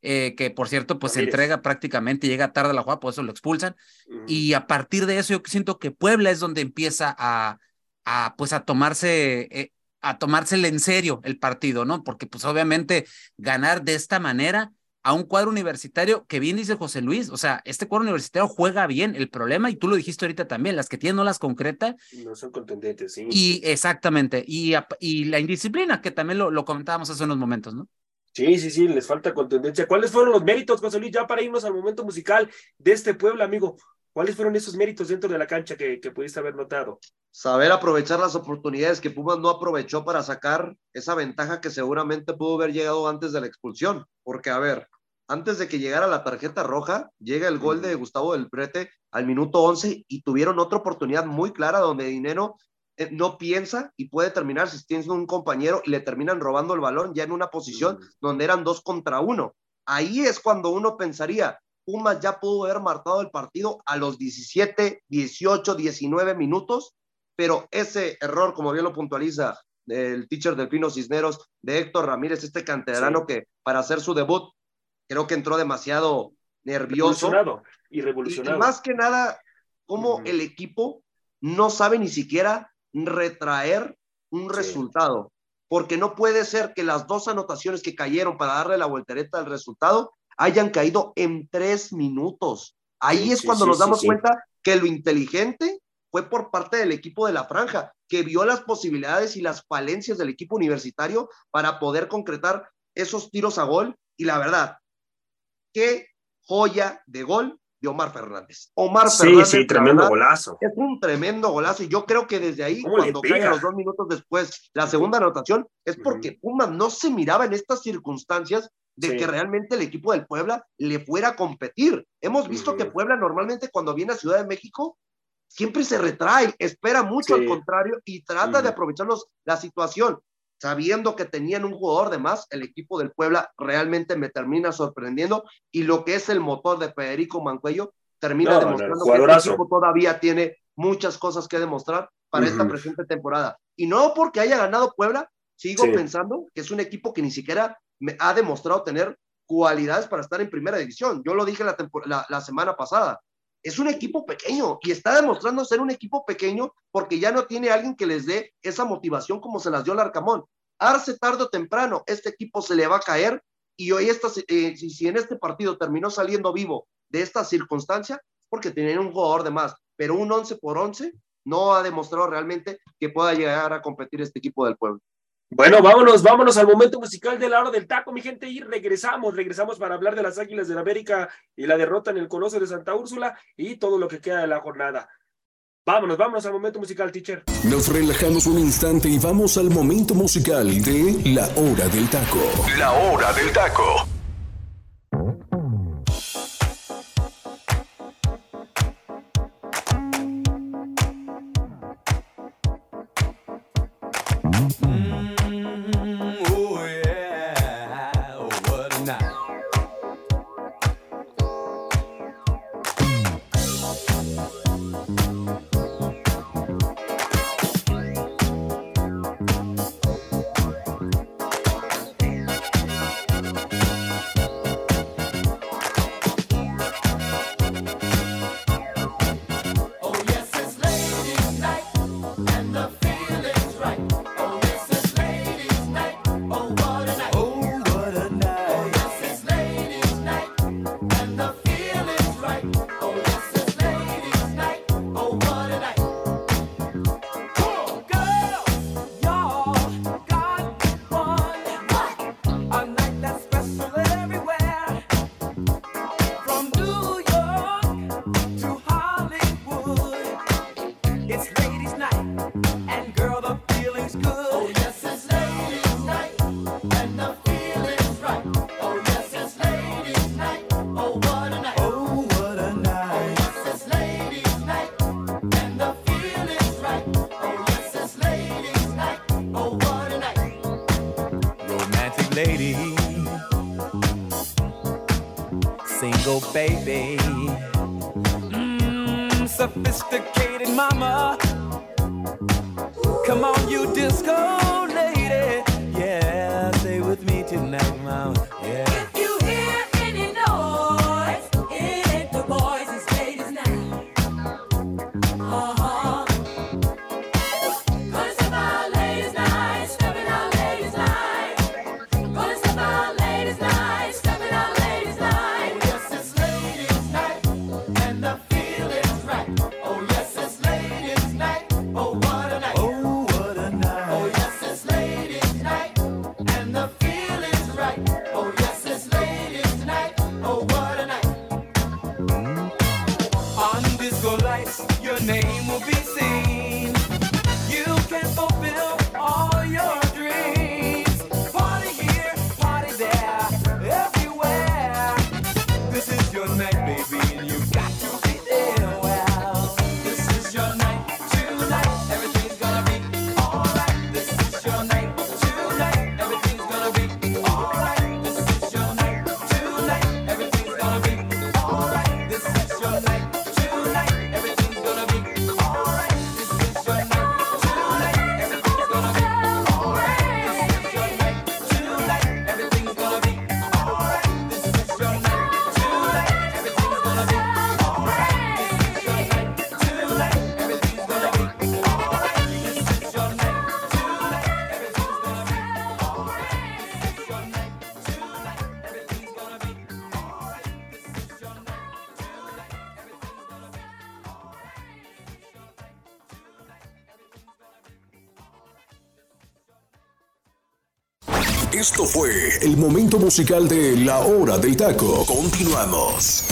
eh, que por cierto, pues se entrega prácticamente, llega tarde a la jugada, por eso lo expulsan. Y a partir de eso yo siento que Puebla es donde empieza a, a pues a tomarse, eh, a tomársele en serio el partido, ¿no? Porque pues obviamente ganar de esta manera a un cuadro universitario que bien dice José Luis, o sea, este cuadro universitario juega bien, el problema, y tú lo dijiste ahorita también, las que tienen no las concreta. No son contundentes, sí. Y exactamente, y, y la indisciplina, que también lo, lo comentábamos hace unos momentos, ¿no? Sí, sí, sí, les falta contundencia. ¿Cuáles fueron los méritos, José Luis, ya para irnos al momento musical de este pueblo, amigo? ¿Cuáles fueron esos méritos dentro de la cancha que, que pudiste haber notado? Saber aprovechar las oportunidades que Pumas no aprovechó para sacar esa ventaja que seguramente pudo haber llegado antes de la expulsión. Porque, a ver, antes de que llegara la tarjeta roja, llega el gol de Gustavo del Prete al minuto 11 y tuvieron otra oportunidad muy clara donde Dinero eh, no piensa y puede terminar si tiene un compañero y le terminan robando el balón ya en una posición donde eran dos contra uno. Ahí es cuando uno pensaría, Pumas ya pudo haber marcado el partido a los 17, 18, 19 minutos, pero ese error, como bien lo puntualiza el teacher del Pino Cisneros, de Héctor Ramírez, este canterano que para hacer su debut creo que entró demasiado nervioso. Y revolucionado. Y, más que nada, como el equipo no sabe ni siquiera retraer un resultado. Porque no puede ser que las dos anotaciones que cayeron para darle la voltereta al resultado hayan caído en tres minutos. Ahí es cuando nos damos cuenta que lo inteligente fue por parte del equipo de la franja, que vio las posibilidades y las falencias del equipo universitario para poder concretar esos tiros a gol. Y la verdad, qué joya de gol de Omar Fernández. Omar Fernández. Sí, tremendo golazo. Es un tremendo golazo. Y yo creo que desde ahí, cuando cae los dos minutos después la segunda anotación, es porque Pumas no se miraba en estas circunstancias de que realmente el equipo del Puebla le fuera a competir. Hemos visto que Puebla normalmente cuando viene a Ciudad de México siempre se retrae, espera mucho al contrario y trata de aprovechar la situación sabiendo que tenían un jugador de más, el equipo del Puebla realmente me termina sorprendiendo y lo que es el motor de Federico Mancuello termina demostrando que el equipo todavía tiene muchas cosas que demostrar para esta presente temporada. Y no porque haya ganado Puebla, sigo pensando que es un equipo que ni siquiera me ha demostrado tener cualidades para estar en primera división. Yo lo dije la, la semana pasada. Es un equipo pequeño y está demostrando ser un equipo pequeño porque ya no tiene alguien que les dé esa motivación como se las dio el Arcamón. Arce tarde o temprano, este equipo se le va a caer y hoy eh, si, en este partido terminó saliendo vivo de esta circunstancia, porque tienen un jugador de más, pero un 11 por 11 no ha demostrado realmente que pueda llegar a competir este equipo del pueblo. Bueno, vámonos, vámonos al momento musical de la hora del taco, mi gente, y regresamos, regresamos para hablar de las Águilas de la América y la derrota en el Coloso de Santa Úrsula y todo lo que queda de la jornada. Vámonos, vámonos al momento musical, teacher. Nos relajamos un instante y vamos al momento musical de La Hora del Taco. La Hora del Taco. Baby, Mmm, sophisticated mama. Come on, you disco lady, yeah, stay with me tonight, mama. Yeah. Esto fue el momento musical de La Hora del Taco. Continuamos.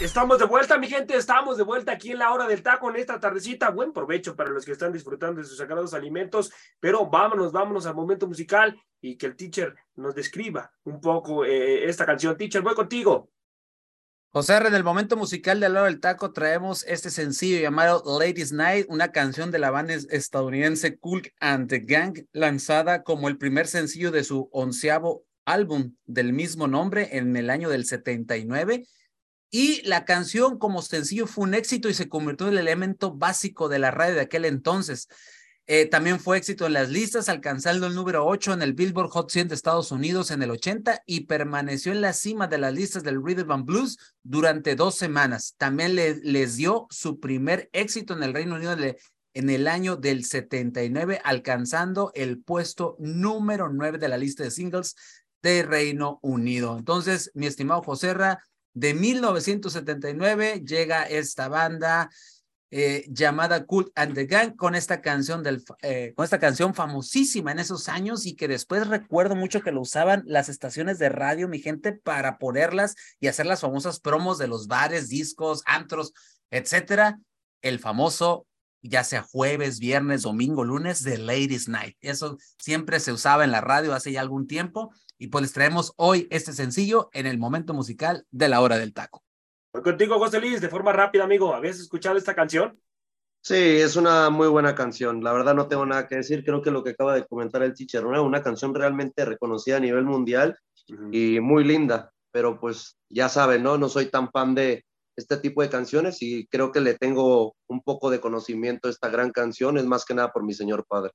Estamos de vuelta, mi gente. Estamos de vuelta aquí en la hora del taco en esta tardecita. Buen provecho para los que están disfrutando de sus sagrados alimentos. Pero vámonos, vámonos al momento musical y que el teacher nos describa un poco eh, esta canción. Teacher, voy contigo. José en el momento musical de Lado del Taco traemos este sencillo llamado Ladies Night, una canción de la banda estadounidense Cool and the Gang, lanzada como el primer sencillo de su onceavo álbum del mismo nombre en el año del 79. Y la canción como sencillo fue un éxito y se convirtió en el elemento básico de la radio de aquel entonces. Eh, también fue éxito en las listas, alcanzando el número 8 en el Billboard Hot 100 de Estados Unidos en el 80 y permaneció en la cima de las listas del Rhythm and Blues durante dos semanas. También le, les dio su primer éxito en el Reino Unido en el año del 79, alcanzando el puesto número 9 de la lista de singles de Reino Unido. Entonces, mi estimado Joserra, de 1979 llega esta banda eh, llamada Cult and the Gang con esta canción del eh, con esta canción famosísima en esos años y que después recuerdo mucho que lo usaban las estaciones de radio mi gente para ponerlas y hacer las famosas promos de los bares, discos, antros, etcétera, el famoso ya sea jueves, viernes, domingo, lunes de Ladies Night. Eso siempre se usaba en la radio hace ya algún tiempo y pues les traemos hoy este sencillo en el momento musical de la hora del taco. Voy contigo, José Luis, de forma rápida, amigo. ¿Habías escuchado esta canción? Sí, es una muy buena canción. La verdad no tengo nada que decir. Creo que lo que acaba de comentar el teacher, una, una canción realmente reconocida a nivel mundial y muy linda. Pero pues ya saben, ¿no? No soy tan fan de este tipo de canciones y creo que le tengo un poco de conocimiento a esta gran canción. Es más que nada por mi señor padre.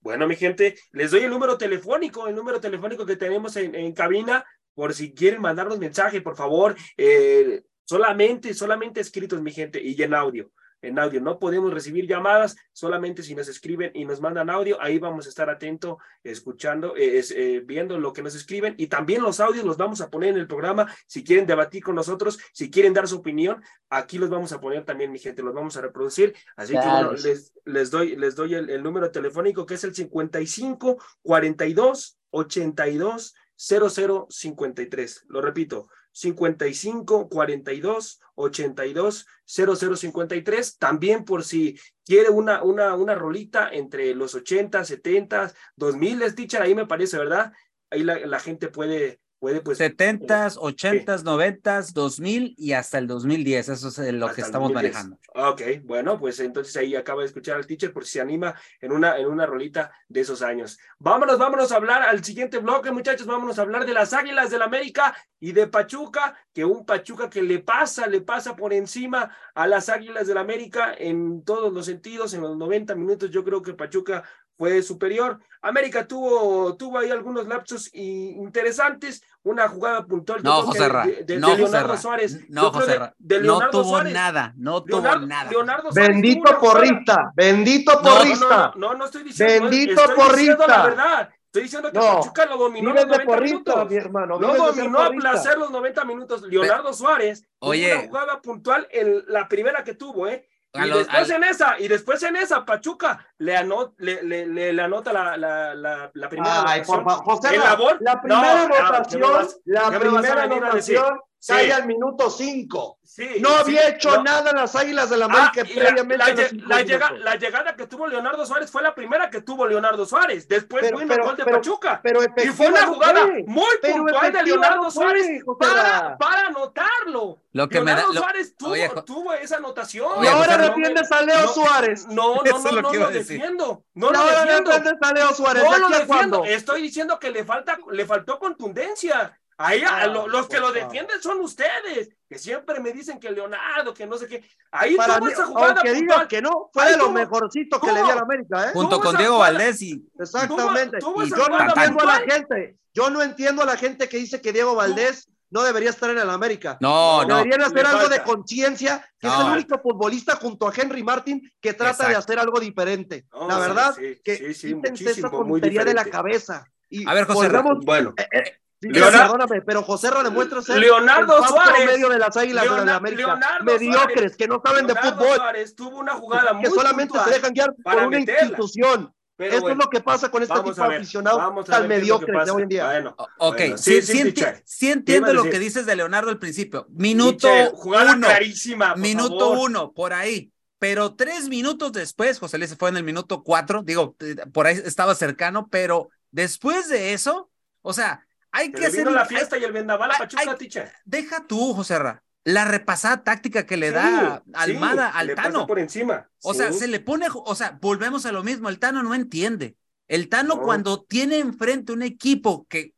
Bueno, mi gente, les doy el número telefónico, el número telefónico que tenemos en, en cabina, por si quieren mandarnos mensaje, por favor. Eh, Solamente, solamente escritos, mi gente, y en audio. En audio, no podemos recibir llamadas, solamente si nos escriben y nos mandan audio, ahí vamos a estar atentos, escuchando, eh, eh, viendo lo que nos escriben y también los audios los vamos a poner en el programa. Si quieren debatir con nosotros, si quieren dar su opinión, aquí los vamos a poner también, mi gente, los vamos a reproducir. Así que bueno, les, les doy, les doy el, el número telefónico que es el 55 42 82 0053. Lo repito, 55 42 82 0053. También por si quiere una, una, una rolita entre los 80, 70, 2000, teacher, ahí me parece, ¿verdad? Ahí la, la gente puede, puede pues... 70s, 80s, 90s, 2000 y hasta el 2010. Eso es lo Hasta que estamos 2010. manejando. Ok, bueno, pues entonces ahí acaba de escuchar al teacher por si se anima en una, en una rolita de esos años. Vámonos, vámonos a hablar al siguiente bloque, muchachos. Vámonos a hablar de las Águilas del América y de Pachuca, que un Pachuca que le pasa, le pasa por encima a las Águilas del América en todos los sentidos. En los 90 minutos yo creo que Pachuca fue superior. América tuvo, tuvo ahí algunos lapsos y- interesantes, una jugada puntual. No, José Ra, de, de- no, de José Leonardo Ra, Suárez. no, José de- Ra, de no tuvo Suárez. nada, no tuvo Leonardo, nada. Leonardo Suárez tuvo Bendito porrista, bendito No, no, porrista. No, no, no estoy diciendo. Bendito estoy diciendo la verdad. Estoy diciendo que No, Pachuca lo dominó los de 90 porrista, minutos. mi hermano. Lo dominó a placer los 90 minutos. Leonardo Suárez Oye. una jugada puntual en la primera que tuvo, ¿eh? A Y los- después al- en esa, y después en esa, Pachuca le, anot, le, le, le- le anota la, la, la, la primera Ay, por anotación. favor, José, la, primera no, ¿qué me anotación, vas- la primera anotación Sí. cae al minuto 5. Sí, No sí, había hecho no. nada en las Águilas del Ah, América y la, previamente. la la llega- la llegada que tuvo Leonardo Suárez fue la primera que tuvo Leonardo Suárez. Después Pero- vino pero- el gol de pero- Pachuca. Pero Y fue una jugada fue. muy puntual de Leonardo fue, Suárez para, Ra. para anotarlo. Lo que me da- Leonardo lo- Suárez tuvo, Oye, tuvo esa anotación. Y ahora defiendes a Leo no, Suárez. No, no, Eso no, no lo defiendo. No lo defiendo. defiendes a Leo Suárez. No ¿De lo defiendo. Estoy diciendo que le falta, le faltó contundencia. Ahí Ah, lo- los que lo defienden son ustedes, que siempre me dicen que Leonardo, que no sé qué. Ahí Para tuvo mí, esa jugada aunque digas puntual. que no, fue de lo mejorcito que tuvo- le di a la América, ¿eh? Junto con Diego Valdés y Exactamente. tuvo y esa yo no entiendo a la gente. Yo no entiendo a la gente que dice que Diego Valdés no debería estar en el América. no, no. Deberían hacer algo falta. de conciencia, que es el único futbolista junto a Henry Martin que trata de hacer algo diferente. No, la verdad, sí, que sí, esa tontería de la cabeza. Y A ver, José volvamos- Bueno, eh, eh, Leonardo- perdóname, pero José Ra demuestra ser Leonardo el Suárez. promedio de las águilas de Leona- la América. Leonardo Mediocres, Suárez. que no saben de Leonardo fútbol, Suárez tuvo una jugada muy que solamente se dejan guiar por una meterla. institución. pero bueno, es lo que pasa con este tipo de aficionados tan mediocres de hoy en día. Bueno, Ok, bueno, sí, sí, sí, sí, enti- teacher. sí entiendo ¿Qué iba a lo que dices de Leonardo al principio. Minuto uno, clarísima, minuto favor. uno, por ahí. Pero tres minutos después, José Luis se fue en el minuto cuatro, digo, eh, por ahí estaba cercano, pero después de eso, o sea, hay Que hacer. la fiesta y el vendaval a hay- Pachuca, hay- teacher. deja tú, José Ra, la repasada táctica que le Sí, da sí, Almada al le pasa Tano. por encima. O Sí. sea, se le pone, o sea, volvemos a lo mismo, el Tano no entiende. El Tano No. cuando tiene enfrente un equipo que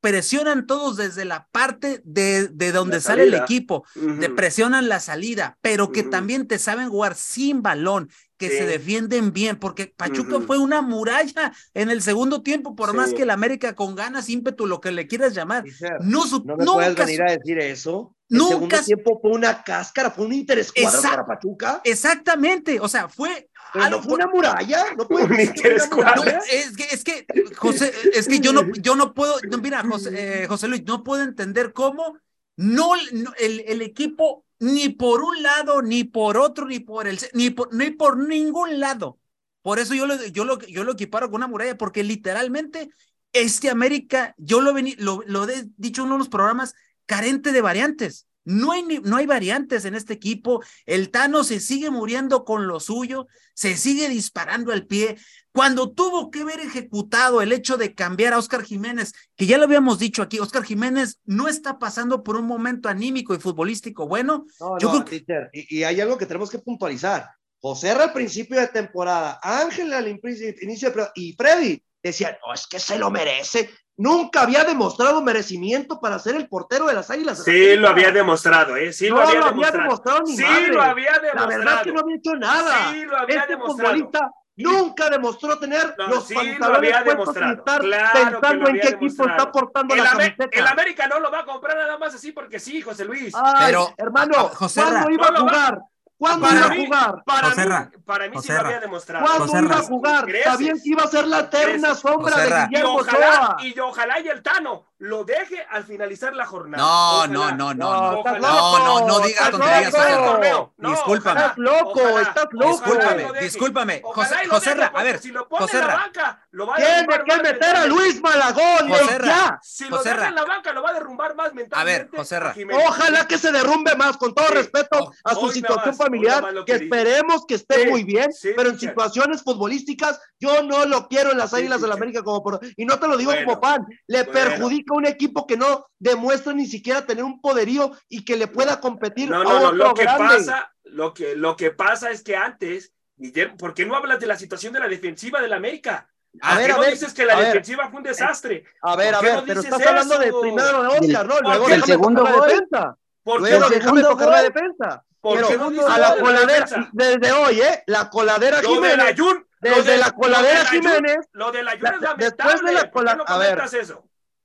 presionan todos desde la parte de, de donde La sale el equipo, te presionan la salida, pero que también te saben jugar sin balón, que Sí. se defienden bien, porque Pachuca Ujú. fue una muralla en el segundo tiempo, por más Sí. que el América con ganas, ímpetu, lo que le quieras llamar, no, No me puedes nunca venir su- a decir eso. El Nunca segundo tiempo fue una cáscara, fue un interescuadro Exacto. para Pachuca. Exactamente, o sea, fue Pero algo no fue una muralla. No puedes Un interescuadro. No, es que, es que, José, es que yo no, yo no puedo, mira, José, eh, José Luis, no puedo entender cómo no, no, el, el equipo ni por un lado, ni por otro, ni por el, ni por, ni por ningún lado. Por eso yo lo, yo lo, yo lo equiparo con una muralla, porque literalmente este América, yo lo, vení, lo, lo he dicho en unos programas, carente de variantes. No hay, no hay variantes en este equipo. El Tano se sigue muriendo con lo suyo, se sigue disparando al pie. Cuando tuvo que haber ejecutado el hecho de cambiar a Oscar Jiménez, que ya lo habíamos dicho aquí, Oscar Jiménez no está pasando por un momento anímico y futbolístico bueno. No, Yo no, creo que- y, y hay algo que tenemos que puntualizar. José al principio de temporada, Ángel al inicio de y Freddy decían, no, es que se lo merece. Nunca había demostrado merecimiento para ser el portero de las Águilas. la Sí, América. lo había demostrado, ¿eh? Sí, no lo había lo demostrado. había demostrado ni sí, madre. lo había La demostrado. verdad es que no había hecho nada. Sí, lo había este demostrado. futbolista nunca demostró tener No, los sí, lo pantalones había puestos demostrado. y estar Claro que pensando lo en qué había equipo está portando El, la Ame- camiseta. el América no lo va a comprar nada más así porque sí, José Luis. Ay, Pero, hermano, ah, José ¿cuándo iba no a lo va- jugar? ¿Cuándo Para iba a mí- jugar? Para José mí, Ra, para mí sí José lo había demostrado. ¿Cuándo José iba a jugar? Sabían que iba a ser la eterna sombra de Guillermo ojalá, Ochoa. y ojalá y el Tano lo deje al finalizar la jornada. No, Ojalá. no, no, no, No, no. No, no, no digas tonterías. José Discúlpame. Estás loco, ojalá, estás loco. Discúlpame, discúlpame. Ojalá José, José a ver, si lo pone José en la banca, lo va a Tiene derrumbar que más meter a. Luis Malagón, José ya. Si lo José deja en la banca, lo va a derrumbar más mentalmente. José Ra. a Jiménez. Ojalá que se derrumbe más, con todo Sí. respeto a su situación familiar, que que esperemos que esté muy bien, pero en situaciones futbolísticas yo no lo quiero en las Águilas de la teacher. América como por... Y no te lo digo como fan, le perjudica un equipo que no demuestra ni siquiera tener un poderío y que le pueda competir No, a no, no, otro lo que pasa, lo que, lo que pasa es que antes, Guillermo, ¿por qué no hablas de la situación de la defensiva del América? A ¿Por ver, qué a no ver, dices que la a ver. defensiva fue un desastre? A ver, ¿Por a ver, no pero estás hablando de eso? primero de Oscar, ¿no? Luego Del déjame segundo tocar la gol. defensa. ¿Por qué Luego no tocar la defensa. ¿Por qué no dices a lo la de coladera, defensa? desde hoy, ¿eh? La coladera Lo de la Jiménez, Jun, lo desde de- la lo coladera de la Jun- Jiménez, Lo de la Jun La- es lamentable. después de la ¿Por qué cola- no a ver. eso?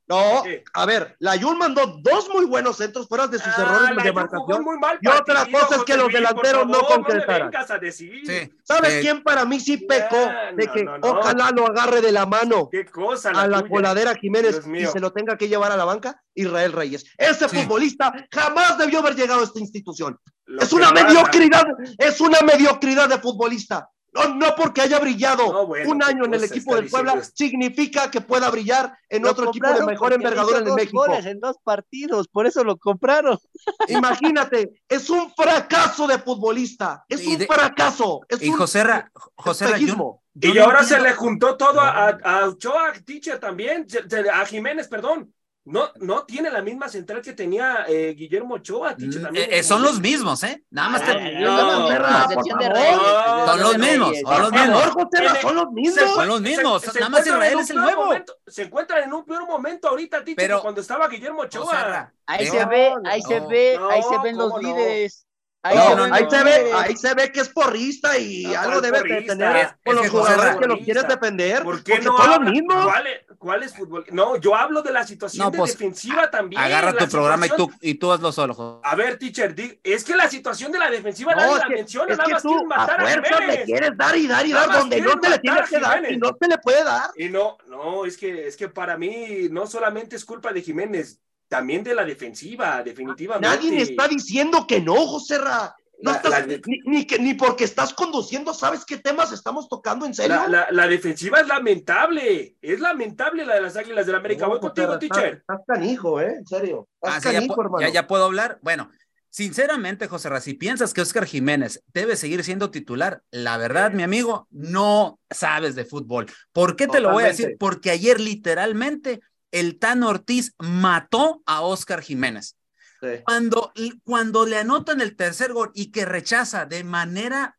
No, a ver, la Jun mandó dos muy buenos centros fuera de sus Ah, errores de marcación. muy mal Y otra cosa es que los delanteros no concretaran. No. Sí. ¿Sabes Eh, quién para mí sí pecó de no, que no, no. ojalá lo agarre de la mano Qué cosa la a la tuya. coladera Jiménez y se lo tenga que llevar a la banca? Israel Reyes. Ese Sí. futbolista jamás debió haber llegado a esta institución. Lo es una pasa- mediocridad, es una mediocridad de futbolista. No, no porque haya brillado No, bueno, un año en el equipo del Puebla diciendo significa que pueda brillar en Lo otro equipo de mejor envergadura en el dos México. goles en dos partidos, por eso lo compraron. Imagínate, es un fracaso de futbolista, es Y un de- fracaso, es Y un José Ra, José Ra, yo- espejismo. yo Y no ahora se le juntó todo a, a Ochoa, Teacher también, a Jiménez, perdón. No, no tiene la misma central que tenía eh, Guillermo Ochoa, Mm, también. eh, eh, son los mismos, ¿eh? Nada más Ah, te- no, no, perra, Son los mismos, son los mismos. son los mismos. Son los mismos, nada más Israel es el nuevo. momento- se encuentran en un peor momento ahorita, Pero- que cuando estaba Guillermo Ochoa. Ahí se ve, ahí se no, ve, ahí se ven los líderes. Ahí No, se no, ven ahí los se ve, ahí se ve que es porrista y No, algo ¿cuál debe de tener Es con los jugadores que los quieres defender, ¿Por qué no son los habla- mismos. ¿Cuál es, cuál es fútbol? No, yo hablo de la situación No, de pues, defensiva también. Agarra tu programa y tú, y tú hazlo solo. A ver, teacher, di- es que la situación de la defensiva No, nadie es la que, menciona, es nada más tú quieren a matar a, fuerzas le quieres dar y dar y Nada dar donde no se le matar tiene a que dar y no se le puede dar. Y no, no, es que, es que para mí no solamente es culpa de Jiménez, también de la defensiva, definitivamente. Nadie le está diciendo que no, José Ra. No La- estás- la de- ni, ni que, ni porque estás conduciendo, ¿sabes qué temas estamos tocando en serio? La, la- la defensiva es lamentable, es lamentable la de las Águilas del América. Voy No, contigo, José Ra, teacher. Estás, canijo, ¿eh? En serio. Estás Ah, sí, ya, canijo, pu- hermano. ya- ya puedo hablar. Bueno, sinceramente, José Ra, si piensas que Oscar Jiménez debe seguir siendo titular, la verdad, mi amigo, no sabes de fútbol. ¿Por qué te lo voy a decir? Totalmente. Porque ayer literalmente el Tan Ortiz mató a Oscar Jiménez. Sí. Cuando, cuando le anotan el tercer gol y que rechaza de manera,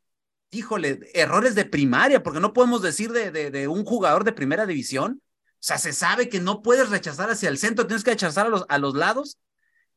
híjole, errores de primaria, porque no podemos decir de, de, de un jugador de primera división. O sea, se sabe que no puedes rechazar hacia el centro, tienes que rechazar a los, a los lados.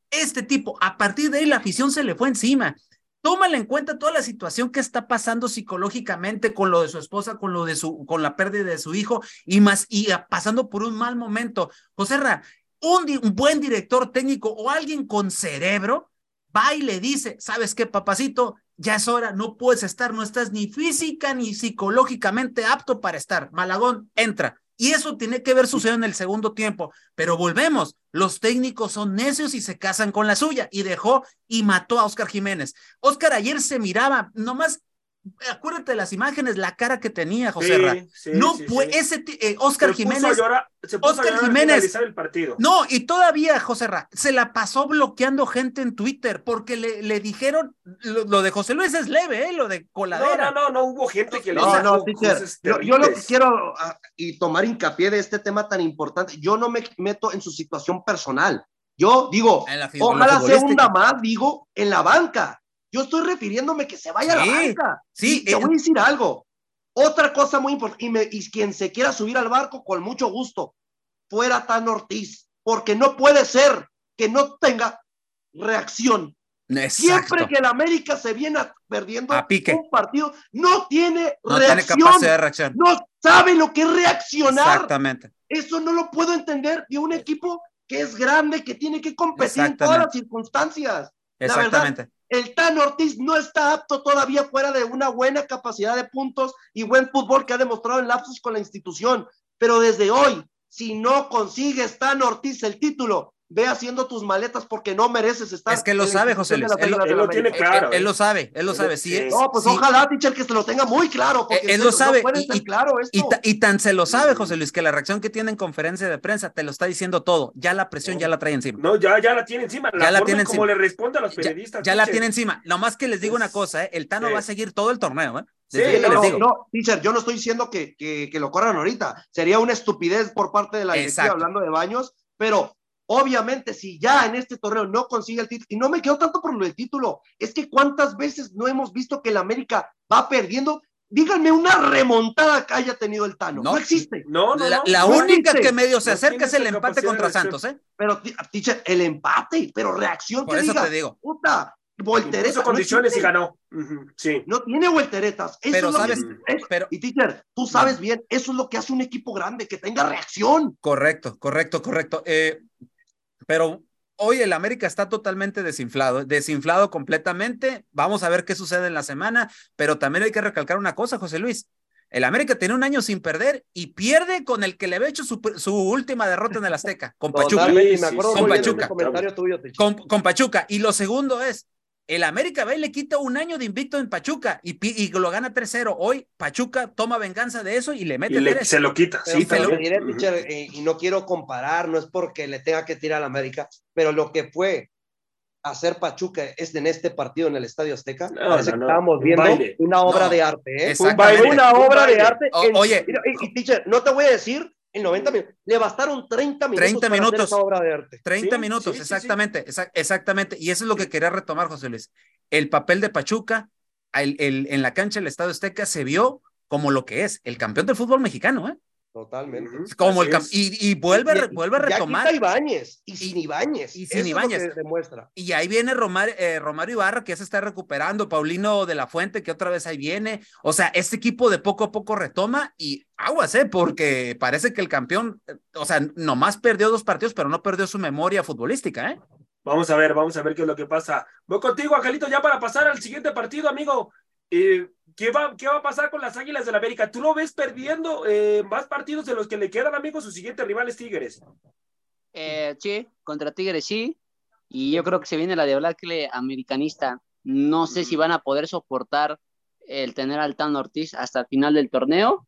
Este tipo, a partir de ahí la afición se le fue encima. Tómale en cuenta toda la situación que está pasando psicológicamente con lo de su esposa, con lo de su, con la pérdida de su hijo y más, y pasando por un mal momento. José Ra, un, un buen director técnico o alguien con cerebro va y le dice, ¿sabes qué, papacito? Ya es hora, no puedes estar, no estás ni física ni psicológicamente apto para estar. Malagón, entra. Y eso tiene que ver sucedido en el segundo tiempo. Pero volvemos, los técnicos son necios y se casan con la suya. Y dejó y mató a Oscar Jiménez. Oscar ayer se miraba, nomás, acuérdate de las imágenes, la cara que tenía José Sí, Ra. sí, no, sí, pues sí. ese eh, Oscar Se puso a Jiménez. llorar- se puso a Oscar Jiménez. finalizar el partido. No, y todavía, José Ra, se la pasó bloqueando gente en Twitter porque le, le dijeron, lo, lo de José Luis es leve, ¿eh? Lo de No, coladera. no, no, no hubo gente que le No, dijo no, teacher, yo, yo lo que quiero ah, y tomar hincapié de este tema tan importante, yo no me meto en su situación personal. Yo digo, ojalá sea hunda más, digo, en la banca. Yo estoy refiriéndome que se vaya a la banca. sí, te eh, voy a decir algo. Otra cosa muy importante, y, me- y quien se quiera subir al barco, con mucho gusto, fuera tan Ortiz, porque no puede ser que no tenga reacción. Exacto. Siempre que el América se viene a- perdiendo A pique. un partido, no tiene no tiene reacción. capacidad de reacción. No sabe lo que es reaccionar. Exactamente. Eso no lo puedo entender de un equipo que es grande, que tiene que competir en todas las circunstancias. La verdad, Exactamente. El Tan Ortiz no está apto todavía fuera de una buena capacidad de puntos y buen fútbol que ha demostrado en lapsus con la institución. Pero desde hoy, si no consigues Tan Ortiz el título, ve haciendo tus maletas porque no mereces estar. Es que lo sabe, José Luis. Él lo- él lo tiene claro, él, él ¿eh? lo sabe, él lo sabe. Sí, sí. No, pues sí. ojalá, teacher, que se lo tenga muy claro. Porque Él lo sabe, No puede y- claro esto. Y, ta- y tan se lo sabe, José Luis, que la reacción que tiene en conferencia de prensa te lo está diciendo todo. Ya la presión ya la trae encima. No, ya, ya la tiene encima. La Ya la forma tiene encima. le responde a los periodistas. ya la tiene encima. Nomás que les digo una cosa, ¿eh? el Tano Sí. va a seguir todo el torneo. ¿eh? Sí, no, les No, digo. no, teacher, yo no estoy diciendo que, que, que lo corran ahorita. Sería una estupidez por parte de la directiva Exacto. hablando de baños, pero Obviamente, si ya en este torneo no consigue el título, y no me quedo tanto por lo del título, es que cuántas veces no hemos visto que el América va perdiendo. Díganme una remontada que haya tenido el Tano. No, existe. No, no, La, no. la no única existe. que medio se acerca es el empate contra. Santos, ¿eh? Pero, teacher, el empate, pero reacción Por que eso diga, te digo. puta, voltereta. Puso no condiciones y ganó. Sí. No tiene volteretas. Eso Pero es lo sabes, que- es- pero y teacher, tú sabes bien, eso es lo que hace un equipo grande, que tenga reacción. Correcto, correcto, correcto. Eh, pero hoy el América está totalmente desinflado, desinflado completamente. Vamos a ver qué sucede en la semana, pero también hay que recalcar una cosa, José Luis. El América tiene un año sin perder y pierde con el que le había hecho su, su última derrota en el Azteca, con Pachuca. Totalmente, Con Pachuca. tuyo, con Pachuca. Y lo segundo es, el América va y le quita un año de invicto en Pachuca y, y lo gana 3-0. Hoy Pachuca toma venganza de eso y le Y mete le- se lo quita. Pero Sí, te lo teacher, eh, y no quiero comparar, no es porque le tenga que tirar a la América, pero lo que fue hacer Pachuca es en este partido en el Estadio Azteca, No, parece no, que no, estábamos un viendo una obra No, de arte, ¿eh? Una Un obra de arte. O- en- oye. y, y, teacher, no te voy a decir en 90 minutos, le bastaron 30 minutos 30 para hacer minutos. esa obra de arte. 30 Sí, minutos, sí, exactamente, exa- exactamente. Y eso es lo que quería retomar, José Luis. El papel de Pachuca el- el- en la cancha del Estadio Azteca se vio como lo que es, el campeón del fútbol mexicano, ¿eh? Totalmente. Como el es. y, y vuelve, Y- vuelve a ya retomar. quita Ibáñez, y sin Ibáñez. y sin Ibáñez. demuestra. Y ahí viene Romar, eh, Romario Ibarra, que ya se está recuperando, Paulino de la Fuente, que otra vez ahí viene. O sea, este equipo de poco a poco retoma y aguas, ¿eh? Porque parece que el campeón, eh, o sea, nomás perdió dos partidos, pero no perdió su memoria futbolística, ¿eh? Vamos a ver, vamos a ver qué es lo que pasa. Voy contigo, Angelito, ya para pasar al siguiente partido, amigo. Eh, ¿qué, va, ¿Qué va a pasar con las Águilas del América? ¿Tú lo ves perdiendo eh, más partidos de los que le quedan, amigo? Sus siguientes rivales Tigres. Eh, sí, contra Tigres sí. Y yo creo que se viene la debacle americanista. No sé si van a poder soportar el tener al Tan Ortiz hasta el final del torneo,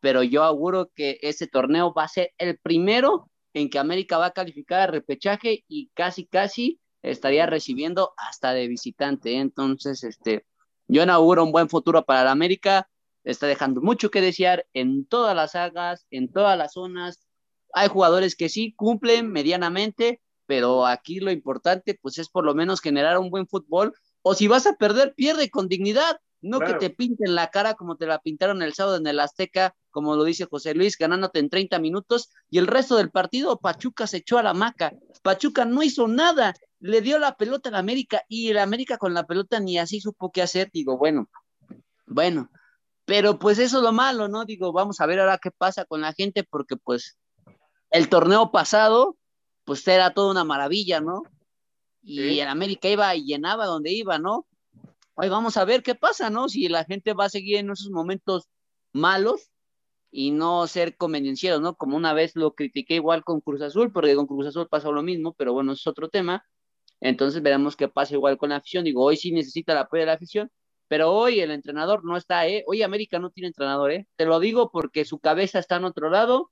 pero yo auguro que ese torneo va a ser el primero en que América va a calificar a repechaje y casi, casi estaría recibiendo hasta de visitante. Entonces, este, yo no auguro un buen futuro para la América. Está dejando mucho que desear en todas las sagas, en todas las zonas. Hay jugadores que sí cumplen medianamente, pero aquí lo importante pues es por lo menos generar un buen fútbol. O si vas a perder, pierde con dignidad. No Claro. que te pinten la cara como te la pintaron el sábado en el Azteca, como lo dice José Luis, ganándote en 30 minutos y el resto del partido Pachuca se echó a la maca. Pachuca no hizo nada, le dio la pelota a la América y el América con la pelota ni así supo qué hacer. Digo, bueno, bueno, pero pues eso es lo malo, ¿no? Digo, vamos a ver ahora qué pasa con la gente porque pues el torneo pasado pues era toda una maravilla, ¿no? Y Sí. el América iba y llenaba donde iba, ¿no? Hoy vamos a ver qué pasa, ¿no? Si la gente va a seguir en esos momentos malos y no ser convenencieros, ¿no? Como una vez lo critiqué igual con Cruz Azul, porque con Cruz Azul pasó lo mismo, pero bueno, es otro tema. Entonces veremos qué pasa igual con la afición. Digo, hoy sí necesita el apoyo de la afición, pero hoy el entrenador no está, ¿eh? Hoy América no tiene entrenador, ¿eh? Te lo digo porque su cabeza está en otro lado,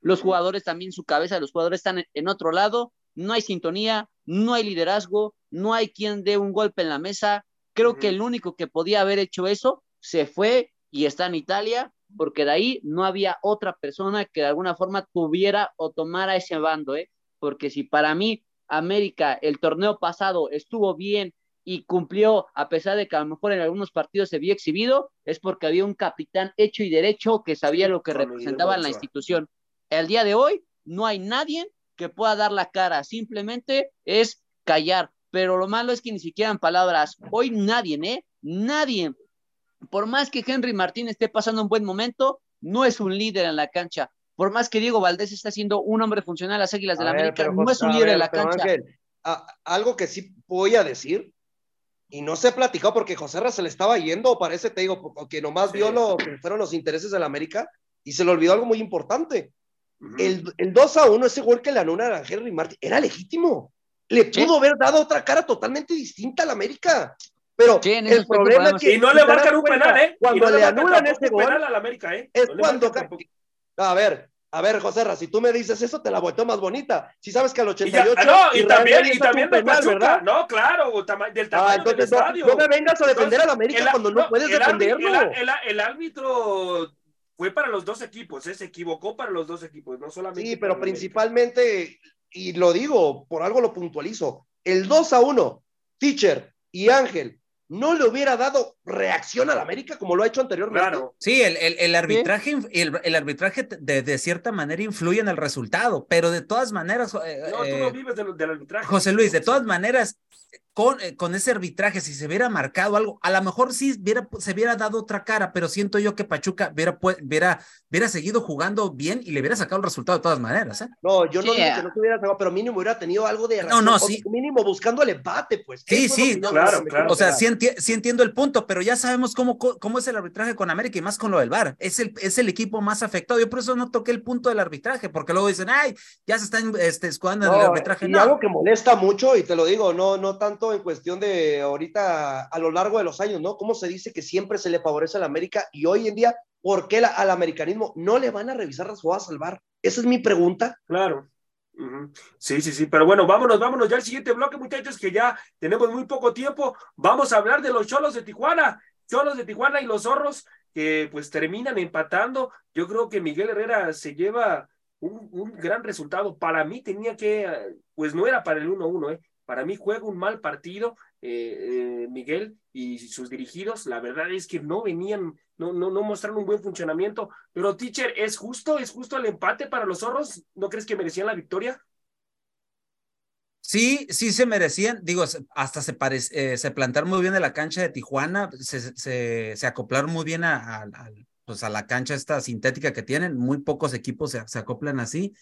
los jugadores también, su cabeza, los jugadores están en, otro lado, no hay sintonía, no hay liderazgo, no hay quien dé un golpe en la mesa. Creo que el único que podía haber hecho eso se fue y está en Italia, porque de ahí no había otra persona que de alguna forma tuviera o tomara ese bando, ¿eh? Porque si para mí América el torneo pasado estuvo bien y cumplió, a pesar de que a lo mejor en algunos partidos se vio exhibido, es porque había un capitán hecho y derecho que sabía lo que representaba en la institución. El día de hoy no hay nadie que pueda dar la cara, simplemente es callar. Pero lo malo es que ni siquiera en palabras, hoy nadie, ¿eh? Nadie. Por más que Henry Martín esté pasando un buen momento, no es un líder en la cancha. Por más que Diego Valdés está siendo un hombre funcional a las Águilas de la América, pero, no es un líder en la pero, cancha. Ángel, a- algo que sí voy a decir, y no se platicó porque José Ra se le estaba yendo, o parece, te digo, que nomás vio lo que fueron los intereses de la América y se le olvidó algo muy importante. El, el 2 a 1, ese gol que le anulan a Henry Martin, era legítimo. Le Sí. pudo haber dado otra cara totalmente distinta a la América. Pero Sí, en ese el problema es que. Y no le marcan un penal, ¿eh? Y Cuando no le marcan anulan ese un gol, penal a la América, ¿eh? es No le cuando. A ver, a ver, José Ra, si tú me dices eso, te la volteo más bonita. Si sabes que al Y, 88. ya, ah, no, y también, y también un de penal, Pachuca. ¿verdad? No, claro, tama- del Ah, tamaño del entonces no, estadio. no me vengas a defender Entonces, a la América el- cuando no, puedes el árbitro- defenderlo. El, árbitro fue para los dos equipos, ¿eh? se equivocó para los dos equipos, no solamente. Sí, pero principalmente y lo digo, por algo lo puntualizo, el 2 a 1, Teacher y Ángel no le hubiera dado reacción al América como lo ha hecho anteriormente. Claro. Sí, el, el, el arbitraje, el, el, arbitraje de, de, cierta manera influye en el resultado, pero de todas maneras. Eh, no, tú no vives del, del arbitraje. José Luis, de todas maneras, con, eh, con, ese arbitraje, si se hubiera marcado algo, a lo mejor sí hubiera, se hubiera dado otra cara, pero siento yo que Pachuca hubiera, hubiera, hubiera seguido jugando bien y le hubiera sacado el resultado de todas maneras. ¿eh? No, yo no digo que no se hubiera sacado, pero mínimo hubiera tenido algo de No, no, sí. Mínimo buscando el empate, pues. Sí, sí, claro, claro. O sea, sí, enti sí, entiendo el punto, pero ya sabemos cómo, cómo es el arbitraje con América y más con lo del VAR. Es el, es el equipo más afectado. Yo por eso no toqué el punto del arbitraje, porque luego dicen, ay, ya se están este, escudando no, en el arbitraje. Y no. algo que molesta mucho, y te lo digo, no, no tanto en cuestión de ahorita a lo largo de los años, ¿no? ¿Cómo se dice que siempre se le favorece al América y hoy en día, ¿por qué al americanismo no le van a revisar las jugadas al VAR? Esa es mi pregunta. Claro. Sí, sí, sí, pero bueno, vámonos, vámonos ya al siguiente bloque, muchachos, que ya tenemos muy poco tiempo. Vamos a hablar de los cholos de Tijuana, cholos de Tijuana y los zorros que pues terminan empatando. Yo creo que Miguel Herrera se lleva un, un gran resultado. Para mí tenía que, pues no era para el 1-1, ¿eh? Para mí juega un mal partido eh, eh, Miguel y sus dirigidos. La verdad es que no venían, no, no, no mostraron un buen funcionamiento. Pero, teacher, ¿es justo? ¿Es justo el empate para los zorros? ¿No crees que merecían la victoria? Sí, sí se merecían, digo, hasta se, eh, se plantaron muy bien en la cancha de Tijuana, se, se, se acoplaron muy bien a, a, a, pues a la cancha esta sintética que tienen, muy pocos equipos se acoplan así,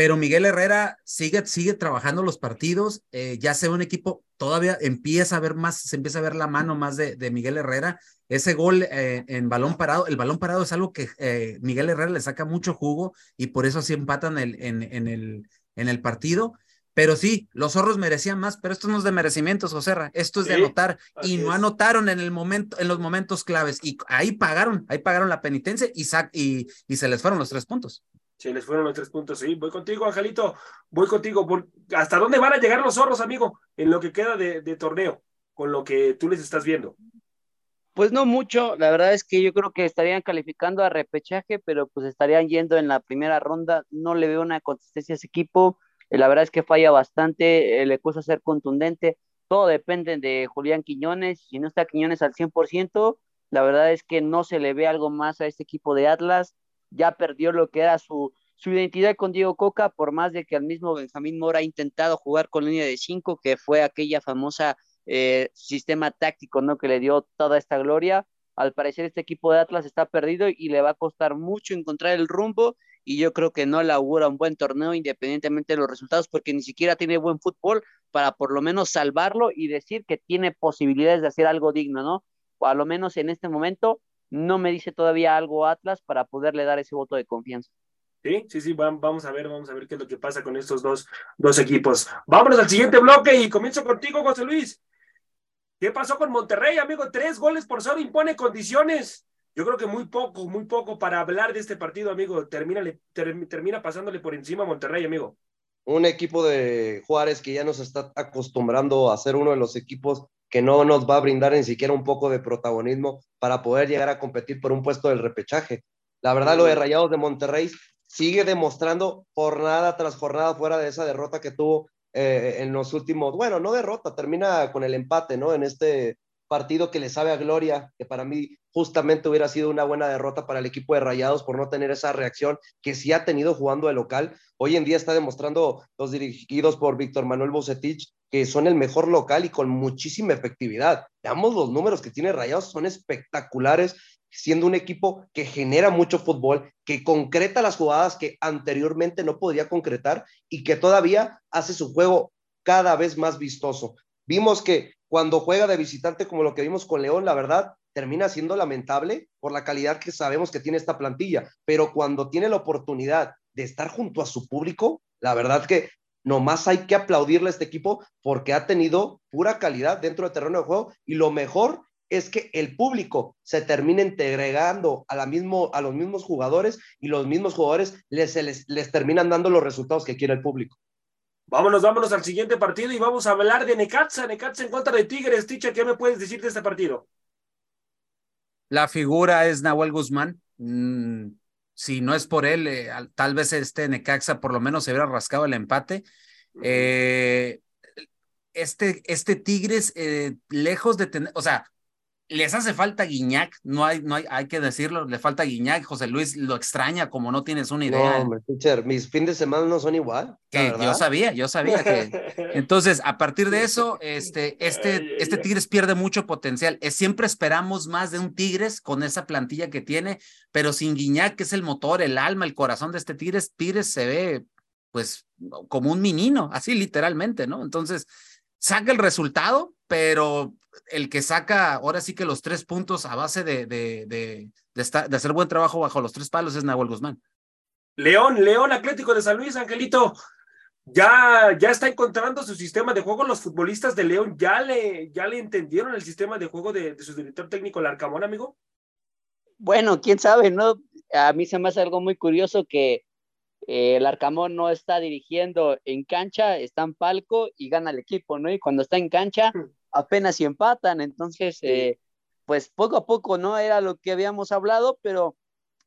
pero Miguel Herrera sigue, sigue trabajando los partidos, eh, ya se ve un equipo, todavía empieza a ver más, se empieza a ver la mano más de, de Miguel Herrera, ese gol eh, en balón parado, el balón parado es algo que eh, Miguel Herrera le saca mucho jugo y por eso así empatan el, en, en, el, en el partido, pero sí, los zorros merecían más, pero esto no es de merecimientos, Joserra, esto es de sí, anotar y no es. anotaron en el momento, en los momentos claves y ahí pagaron, ahí pagaron la penitencia y, y, y se les fueron los tres puntos. Sí, les fueron los tres puntos, sí. Voy contigo, Angelito, voy contigo. ¿Hasta dónde van a llegar los zorros, amigo, en lo que queda de, torneo, con lo que tú les estás viendo? Pues no mucho, la verdad es que yo creo que estarían calificando a repechaje, pero pues estarían yendo en la primera ronda. No le veo una consistencia a ese equipo la verdad es que falla bastante, eh, le cuesta ser contundente, todo depende de Julián Quiñones, si no está Quiñones al 100%, la verdad es que no se le ve algo más a este equipo de Atlas, ya perdió lo que era su, su identidad con Diego Coca, por más de que al mismo Benjamín Mora ha intentado jugar con línea de 5, que fue aquella famosa eh, sistema táctico ¿no? que le dio toda esta gloria, al parecer este equipo de Atlas está perdido y le va a costar mucho encontrar el rumbo y yo creo que no le augura un buen torneo independientemente de los resultados porque ni siquiera tiene buen fútbol para por lo menos salvarlo y decir que tiene posibilidades de hacer algo digno, ¿no? O a lo menos en este momento no me dice todavía algo Atlas para poderle dar ese voto de confianza. Sí, sí, sí, vamos a ver, vamos a ver qué es lo que pasa con estos dos, dos equipos. Vámonos al siguiente bloque y comienzo contigo, José Luis. ¿Qué pasó con Monterrey, amigo? Tres goles por cero impone condiciones. Yo creo que muy poco, muy poco para hablar de este partido, amigo. Termina, ter, termina pasándole por encima a Monterrey, amigo. Un equipo de Juárez que ya nos está acostumbrando a ser uno de los equipos que no nos va a brindar ni siquiera un poco de protagonismo para poder llegar a competir por un puesto del repechaje. La verdad, lo de Rayados de Monterrey sigue demostrando jornada tras jornada fuera de esa derrota que tuvo eh, en los últimos, bueno, no derrota, termina con el empate, ¿no? En este partido que le sabe a Gloria, que para mí justamente hubiera sido una buena derrota para el equipo de Rayados por no tener esa reacción que sí ha tenido jugando de local. Hoy en día está demostrando los dirigidos por Víctor Manuel Bucetich que son el mejor local y con muchísima efectividad. Veamos los números que tiene Rayados, son espectaculares, siendo un equipo que genera mucho fútbol, que concreta las jugadas que anteriormente no podría concretar y que todavía hace su juego cada vez más vistoso. Vimos que cuando juega de visitante como lo que vimos con León, la verdad, termina siendo lamentable por la calidad que sabemos que tiene esta plantilla, pero cuando tiene la oportunidad de estar junto a su público, la verdad que nomás hay que aplaudirle a este equipo porque ha tenido pura calidad dentro del terreno de juego y lo mejor es que el público se termina entregando a, la mismo, a los mismos jugadores y los mismos jugadores les, les, les terminan dando los resultados que quiere el público. Vámonos, vámonos al siguiente partido y vamos a hablar de Necaxa. Necaxa en contra de Tigres. Ticha, ¿qué me puedes decir de este partido? La figura es Nahuel Guzmán. Mm, si no es por él, eh, tal vez este Necaxa por lo menos se hubiera rascado el empate. Eh, este, este Tigres, eh, lejos de tener, o sea, les hace falta Guiñac, no hay, no hay, hay que decirlo, le falta Guiñac, José Luis lo extraña como no tienes una idea. No, hombre, teacher, mis fines de semana no son igual. Que yo sabía, yo sabía que. Entonces, a partir de eso, este, este, este Tigres pierde mucho potencial. Es, siempre esperamos más de un Tigres con esa plantilla que tiene, pero sin Guiñac, que es el motor, el alma, el corazón de este Tigres, Tigres se ve, pues, como un menino, así literalmente, ¿no? Entonces, saca el resultado, pero el que saca ahora sí que los tres puntos a base de, de, de, de, hacer buen trabajo bajo los tres palos es Nahuel Guzmán. León, León Atlético de San Luis, Angelito, ya, ya está encontrando su sistema de juego. Los futbolistas de León ya le, ya le entendieron el sistema de juego de, su director técnico, Larcamón, amigo. Bueno, quién sabe, ¿no? A mí se me hace algo muy curioso que eh, el Arcamón no está dirigiendo en cancha, está en palco y gana el equipo, ¿no? Y cuando está en cancha, apenas si empatan, entonces, eh, pues poco a poco, ¿no? Era lo que habíamos hablado, pero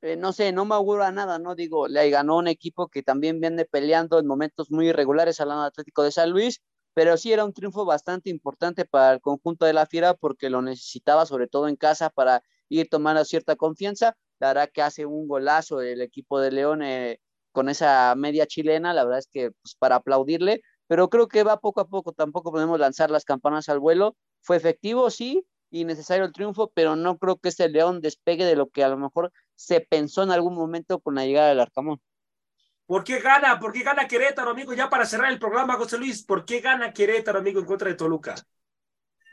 eh, no sé, no me augura nada, ¿no? Digo, le ganó un equipo que también viene peleando en momentos muy irregulares al Atlético de San Luis, pero sí era un triunfo bastante importante para el conjunto de la Fiera porque lo necesitaba, sobre todo en casa, para ir tomando cierta confianza. La verdad que hace un golazo el equipo de León eh, con esa media chilena, la verdad es que pues, para aplaudirle, pero creo que va poco a poco, tampoco podemos lanzar las campanas al vuelo. Fue efectivo, sí, y necesario el triunfo, pero no creo que este León despegue de lo que a lo mejor se pensó en algún momento con la llegada del Arcamón. ¿Por qué gana? ¿Por qué gana Querétaro, amigo? Ya para cerrar el programa, José Luis, ¿por qué gana Querétaro, amigo, en contra de Toluca?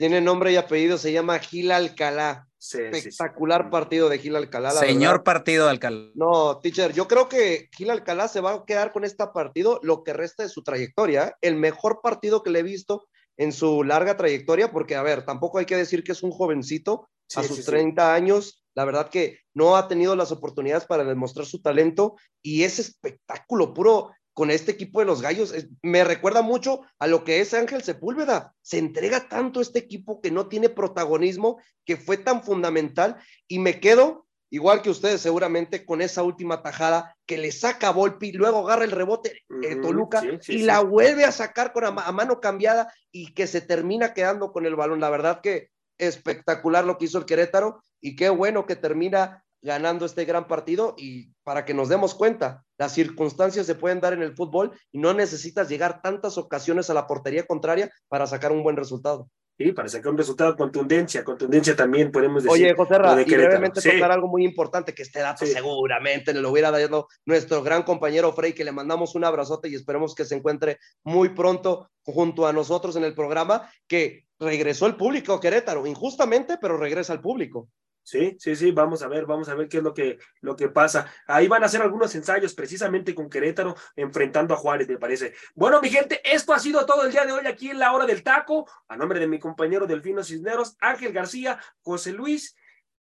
Tiene nombre y apellido, se llama Gil Alcalá. Espectacular partido de Gil Alcalá. Señor partido de Alcalá. No, teacher, yo creo que Gil Alcalá se va a quedar con este partido lo que resta de su trayectoria. El mejor partido que le he visto en su larga trayectoria, porque, a ver, tampoco hay que decir que es un jovencito a sus 30 años. La verdad que no ha tenido las oportunidades para demostrar su talento y ese espectáculo puro con este equipo de los Gallos. Me recuerda mucho a lo que es Ángel Sepúlveda. Se entrega tanto este equipo que no tiene protagonismo, que fue tan fundamental y me quedo, igual que ustedes seguramente, con esa última tajada que le saca Volpi, luego agarra el rebote eh, Toluca y la vuelve a sacar con a, mano cambiada y que se termina quedando con el balón. La verdad que espectacular lo que hizo el Querétaro y qué bueno que termina ganando este gran partido y para que nos demos cuenta, las circunstancias se pueden dar en el fútbol y no necesitas llegar tantas ocasiones a la portería contraria para sacar un buen resultado. Sí, para sacar un resultado, contundencia, contundencia también podemos decir. Oye, José Ra, y brevemente tocar algo muy importante, que este dato seguramente lo hubiera dado nuestro gran compañero Frey, que le mandamos un abrazote y esperemos que se encuentre muy pronto junto a nosotros en el programa, que regresó el público Querétaro, injustamente, pero regresa al público. Sí, sí, sí, vamos a ver, vamos a ver qué es lo que, lo que pasa. Ahí van a hacer algunos ensayos precisamente con Querétaro enfrentando a Juárez, me parece. Bueno, mi gente, esto ha sido todo el día de hoy aquí en la hora del taco. A nombre de mi compañero Delfino Cisneros, Ángel García, José Luis.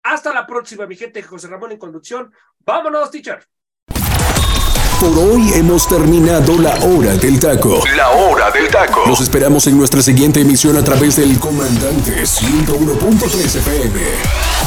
Hasta la próxima, mi gente, José Ramón en conducción. Vámonos, teacher. Por hoy hemos terminado la hora del taco. La hora del taco. Los esperamos en nuestra siguiente emisión a través del Comandante 101.3 FM.